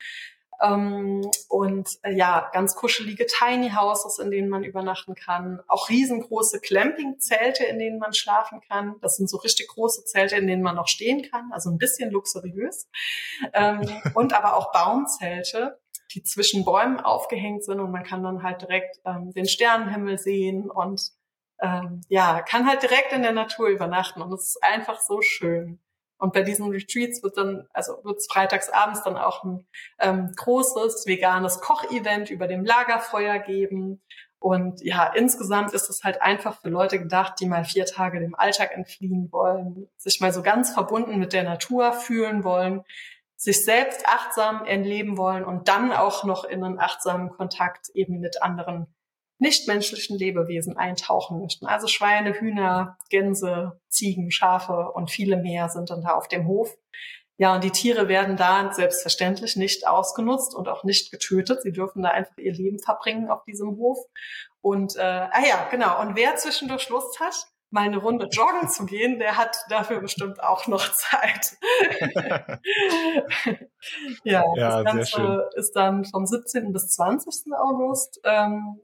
Ähm, und äh, ja, ganz kuschelige Tiny Houses, in denen man übernachten kann. Auch riesengroße Clamping-Zelte, in denen man schlafen kann. Das sind so richtig große Zelte, in denen man noch stehen kann, also ein bisschen luxuriös. Ähm, *laughs* und aber auch Baumzelte, die zwischen Bäumen aufgehängt sind und man kann dann halt direkt ähm, den Sternenhimmel sehen und ähm, ja, kann halt direkt in der Natur übernachten und es ist einfach so schön. Und bei diesen Retreats wird dann, also wird es freitags abends dann auch ein ähm, großes veganes Kochevent über dem Lagerfeuer geben. Und ja, insgesamt ist es halt einfach für Leute gedacht, die mal vier Tage dem Alltag entfliehen wollen, sich mal so ganz verbunden mit der Natur fühlen wollen, sich selbst achtsam erleben wollen und dann auch noch in einen achtsamen Kontakt eben mit anderen nichtmenschlichen Lebewesen eintauchen möchten. Also Schweine, Hühner, Gänse, Ziegen, Schafe und viele mehr sind dann da auf dem Hof. Ja, und die Tiere werden da selbstverständlich nicht ausgenutzt und auch nicht getötet. Sie dürfen da einfach ihr Leben verbringen auf diesem Hof. Und äh, ah ja, genau. Und wer zwischendurch Lust hat, mal eine Runde joggen zu gehen, der hat dafür bestimmt auch noch *laughs* Zeit. *laughs* ja, ja, das Ganze ist dann vom 17. bis 20. August. Ähm,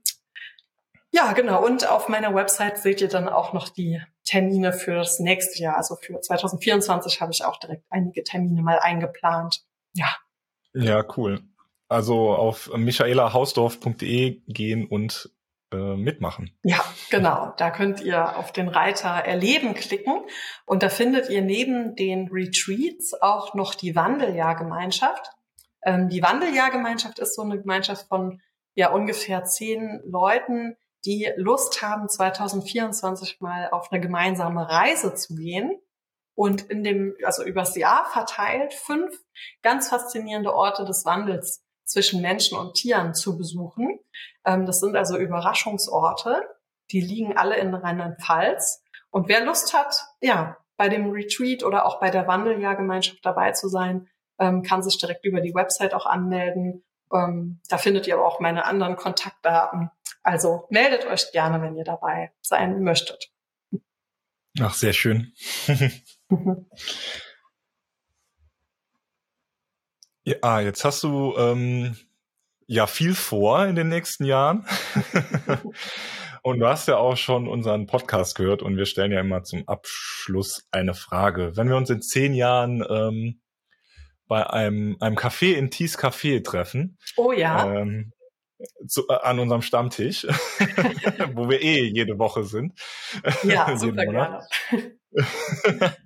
ja, genau. Und auf meiner Website seht ihr dann auch noch die Termine für das nächste Jahr. Also für 2024 habe ich auch direkt einige Termine mal eingeplant. Ja. Ja, cool. Also auf michaelahausdorf.de gehen und äh, mitmachen. Ja, genau. Da könnt ihr auf den Reiter Erleben klicken und da findet ihr neben den Retreats auch noch die Wandeljahrgemeinschaft. Ähm, die Wandeljahrgemeinschaft ist so eine Gemeinschaft von ja ungefähr zehn Leuten, die Lust haben, 2024 mal auf eine gemeinsame Reise zu gehen und in dem, also übers Jahr verteilt, fünf ganz faszinierende Orte des Wandels zwischen Menschen und Tieren zu besuchen. Ähm, das sind also Überraschungsorte. Die liegen alle in Rheinland-Pfalz. Und wer Lust hat, ja, bei dem Retreat oder auch bei der Wandeljahrgemeinschaft dabei zu sein, ähm, kann sich direkt über die Website auch anmelden. Ähm, da findet ihr aber auch meine anderen Kontaktdaten. Also meldet euch gerne, wenn ihr dabei sein möchtet. Ach, sehr schön. *laughs* ja, ah, jetzt hast du ähm, ja viel vor in den nächsten Jahren. *laughs* und du hast ja auch schon unseren Podcast gehört und wir stellen ja immer zum Abschluss eine Frage. Wenn wir uns in zehn Jahren ähm, bei einem, einem Café in Thies Café treffen. Oh ja. Ähm, zu, äh, an unserem Stammtisch, *laughs* wo wir eh jede Woche sind. Ja, *laughs* super gerne. *laughs*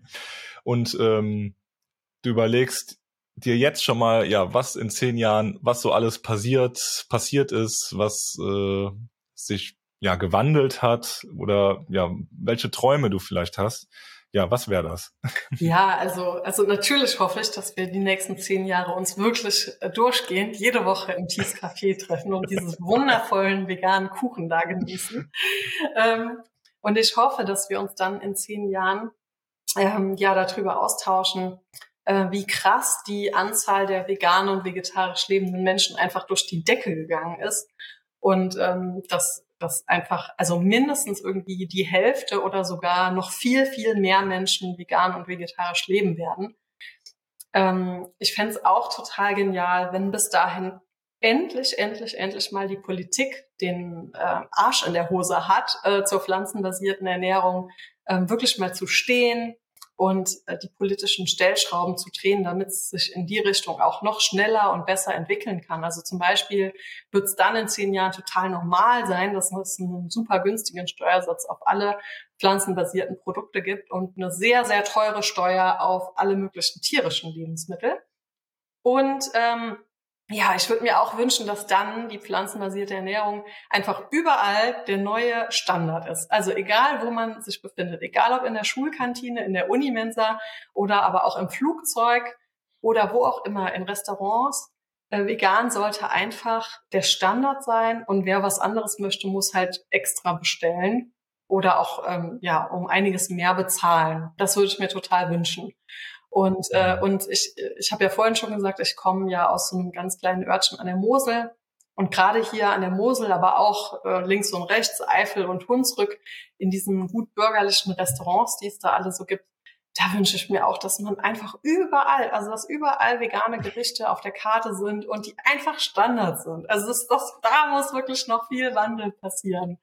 und ähm, du überlegst dir jetzt schon mal, ja, was in zehn Jahren, was so alles passiert, passiert ist, was äh, sich ja gewandelt hat oder ja, welche Träume du vielleicht hast. Ja, was wäre das? *laughs* Ja, also, also natürlich hoffe ich, dass wir die nächsten zehn Jahre uns wirklich äh, durchgehend jede Woche im Tees Café treffen und dieses *laughs* wundervollen veganen Kuchen da genießen. Ähm, und ich hoffe, dass wir uns dann in zehn Jahren ähm, ja darüber austauschen, äh, wie krass die Anzahl der vegan und vegetarisch lebenden Menschen einfach durch die Decke gegangen ist. Und ähm, dass dass einfach, also mindestens irgendwie die Hälfte oder sogar noch viel, viel mehr Menschen vegan und vegetarisch leben werden. Ähm, ich fände es auch total genial, wenn bis dahin endlich, endlich, endlich mal die Politik den äh, Arsch in der Hose hat, äh, zur pflanzenbasierten Ernährung äh, wirklich mal zu stehen, und äh, die politischen Stellschrauben zu drehen, damit es sich in die Richtung auch noch schneller und besser entwickeln kann. Also zum Beispiel wird es dann in zehn Jahren total normal sein, dass es einen super günstigen Steuersatz auf alle pflanzenbasierten Produkte gibt und eine sehr, sehr teure Steuer auf alle möglichen tierischen Lebensmittel. Und ähm, ja, ich würde mir auch wünschen, dass dann die pflanzenbasierte Ernährung einfach überall der neue Standard ist. Also egal, wo man sich befindet, egal ob in der Schulkantine, in der Unimensa oder aber auch im Flugzeug oder wo auch immer in Restaurants. Äh, vegan sollte einfach der Standard sein und wer was anderes möchte, muss halt extra bestellen oder auch ähm, ja um einiges mehr bezahlen. Das würde ich mir total wünschen. Und, äh, und ich, ich habe ja vorhin schon gesagt, ich komme ja aus so einem ganz kleinen Örtchen an der Mosel. Und gerade hier an der Mosel, aber auch äh, links und rechts, Eifel und Hunsrück, in diesen gut bürgerlichen Restaurants, die es da alle so gibt, da wünsche ich mir auch, dass man einfach überall, also dass überall vegane Gerichte auf der Karte sind und die einfach Standard sind. Also das, das, da muss wirklich noch viel Wandel passieren.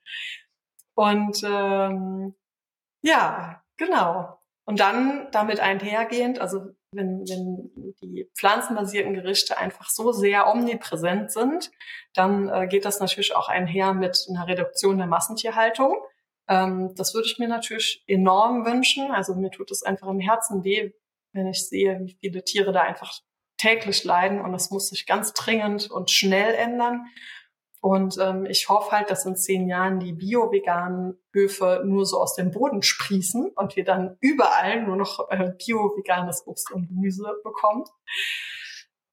Und ähm, ja, genau. Und dann damit einhergehend, also wenn, wenn die pflanzenbasierten Gerichte einfach so sehr omnipräsent sind, dann äh, geht das natürlich auch einher mit einer Reduktion der Massentierhaltung. Ähm, das würde ich mir natürlich enorm wünschen. Also mir tut es einfach im Herzen weh, wenn ich sehe, wie viele Tiere da einfach täglich leiden und das muss sich ganz dringend und schnell ändern. Und ähm, ich hoffe halt, dass in zehn Jahren die bio-veganen Höfe nur so aus dem Boden sprießen und wir dann überall nur noch äh, bio-veganes Obst und Gemüse bekommen.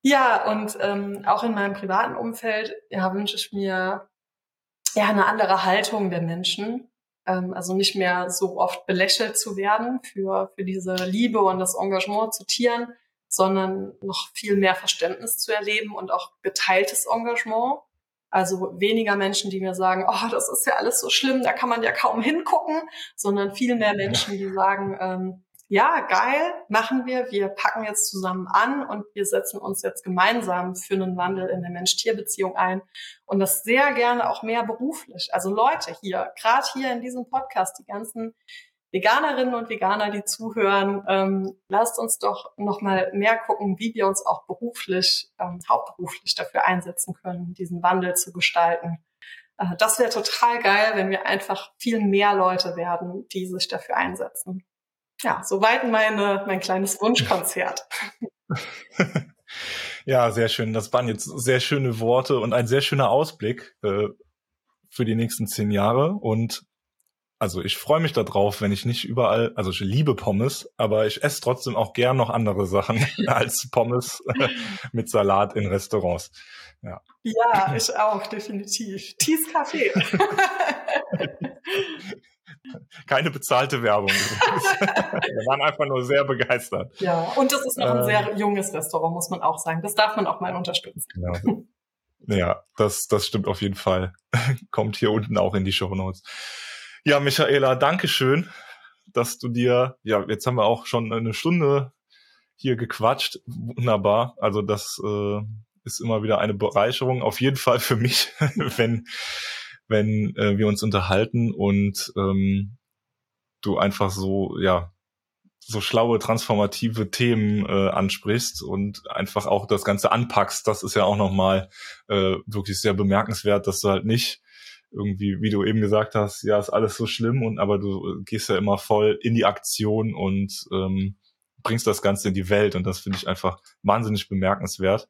Ja, und ähm, auch in meinem privaten Umfeld ja, wünsche ich mir ja eine andere Haltung der Menschen. Ähm, also nicht mehr so oft belächelt zu werden für, für diese Liebe und das Engagement zu Tieren, sondern noch viel mehr Verständnis zu erleben und auch geteiltes Engagement also weniger Menschen, die mir sagen, oh, das ist ja alles so schlimm, da kann man ja kaum hingucken, sondern viel mehr Menschen, die sagen, ähm, ja, geil, machen wir, wir packen jetzt zusammen an und wir setzen uns jetzt gemeinsam für einen Wandel in der Mensch-Tier-Beziehung ein und das sehr gerne auch mehr beruflich. Also Leute hier, gerade hier in diesem Podcast, die ganzen Veganerinnen und Veganer, die zuhören, ähm, lasst uns doch noch mal mehr gucken, wie wir uns auch beruflich, ähm, hauptberuflich dafür einsetzen können, diesen Wandel zu gestalten. Äh, das wäre total geil, wenn wir einfach viel mehr Leute werden, die sich dafür einsetzen. Ja, soweit meine, mein kleines Wunschkonzert. *laughs* ja, sehr schön. Das waren jetzt sehr schöne Worte und ein sehr schöner Ausblick äh, für die nächsten zehn Jahre. Und also ich freue mich darauf, wenn ich nicht überall, also ich liebe Pommes, aber ich esse trotzdem auch gern noch andere Sachen *laughs* als Pommes *laughs* mit Salat in Restaurants. Ja, ja ich auch, definitiv. Tees Kaffee. *laughs* Keine bezahlte Werbung. Wir waren einfach nur sehr begeistert. Ja, und das ist noch ein ähm, sehr junges Restaurant, muss man auch sagen. Das darf man auch mal unterstützen. Genau. Ja, das, das stimmt auf jeden Fall. Kommt hier unten auch in die Show Notes. Ja, Michaela, danke schön, dass du dir, ja, jetzt haben wir auch schon eine Stunde hier gequatscht. Wunderbar. Also das äh, ist immer wieder eine Bereicherung, auf jeden Fall für mich, *laughs* wenn, wenn äh, wir uns unterhalten und ähm, du einfach so, ja, so schlaue, transformative Themen äh, ansprichst und einfach auch das Ganze anpackst. Das ist ja auch nochmal äh, wirklich sehr bemerkenswert, dass du halt nicht irgendwie, wie du eben gesagt hast, ja, ist alles so schlimm und aber du gehst ja immer voll in die Aktion und ähm, bringst das Ganze in die Welt und das finde ich einfach wahnsinnig bemerkenswert.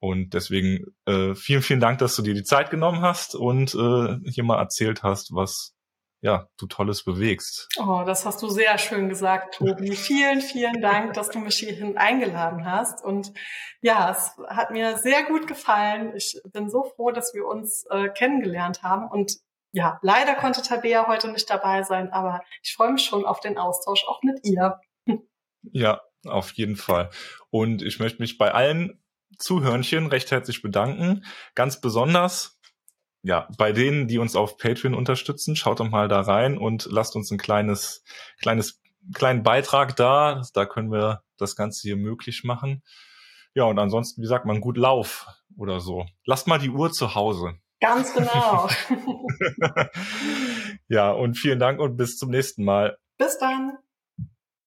Und deswegen äh, vielen, vielen Dank, dass du dir die Zeit genommen hast und äh, hier mal erzählt hast, was ja, du Tolles bewegst. Oh, das hast du sehr schön gesagt, Tobi. *laughs* vielen, vielen Dank, dass du mich hierhin eingeladen hast. Und ja, es hat mir sehr gut gefallen. Ich bin so froh, dass wir uns äh, kennengelernt haben. Und ja, leider konnte Tabea heute nicht dabei sein, aber ich freue mich schon auf den Austausch auch mit ihr. *laughs* Ja, auf jeden Fall. Und ich möchte mich bei allen Zuhörnchen recht herzlich bedanken. Ganz besonders ja, bei denen, die uns auf Patreon unterstützen, schaut doch mal da rein und lasst uns ein kleines, kleines, kleinen Beitrag da. Da können wir das Ganze hier möglich machen. Ja, und ansonsten, wie sagt man, gut Lauf oder so. Lasst mal die Uhr zu Hause. Ganz genau. *laughs* ja, und vielen Dank und bis zum nächsten Mal. Bis dann.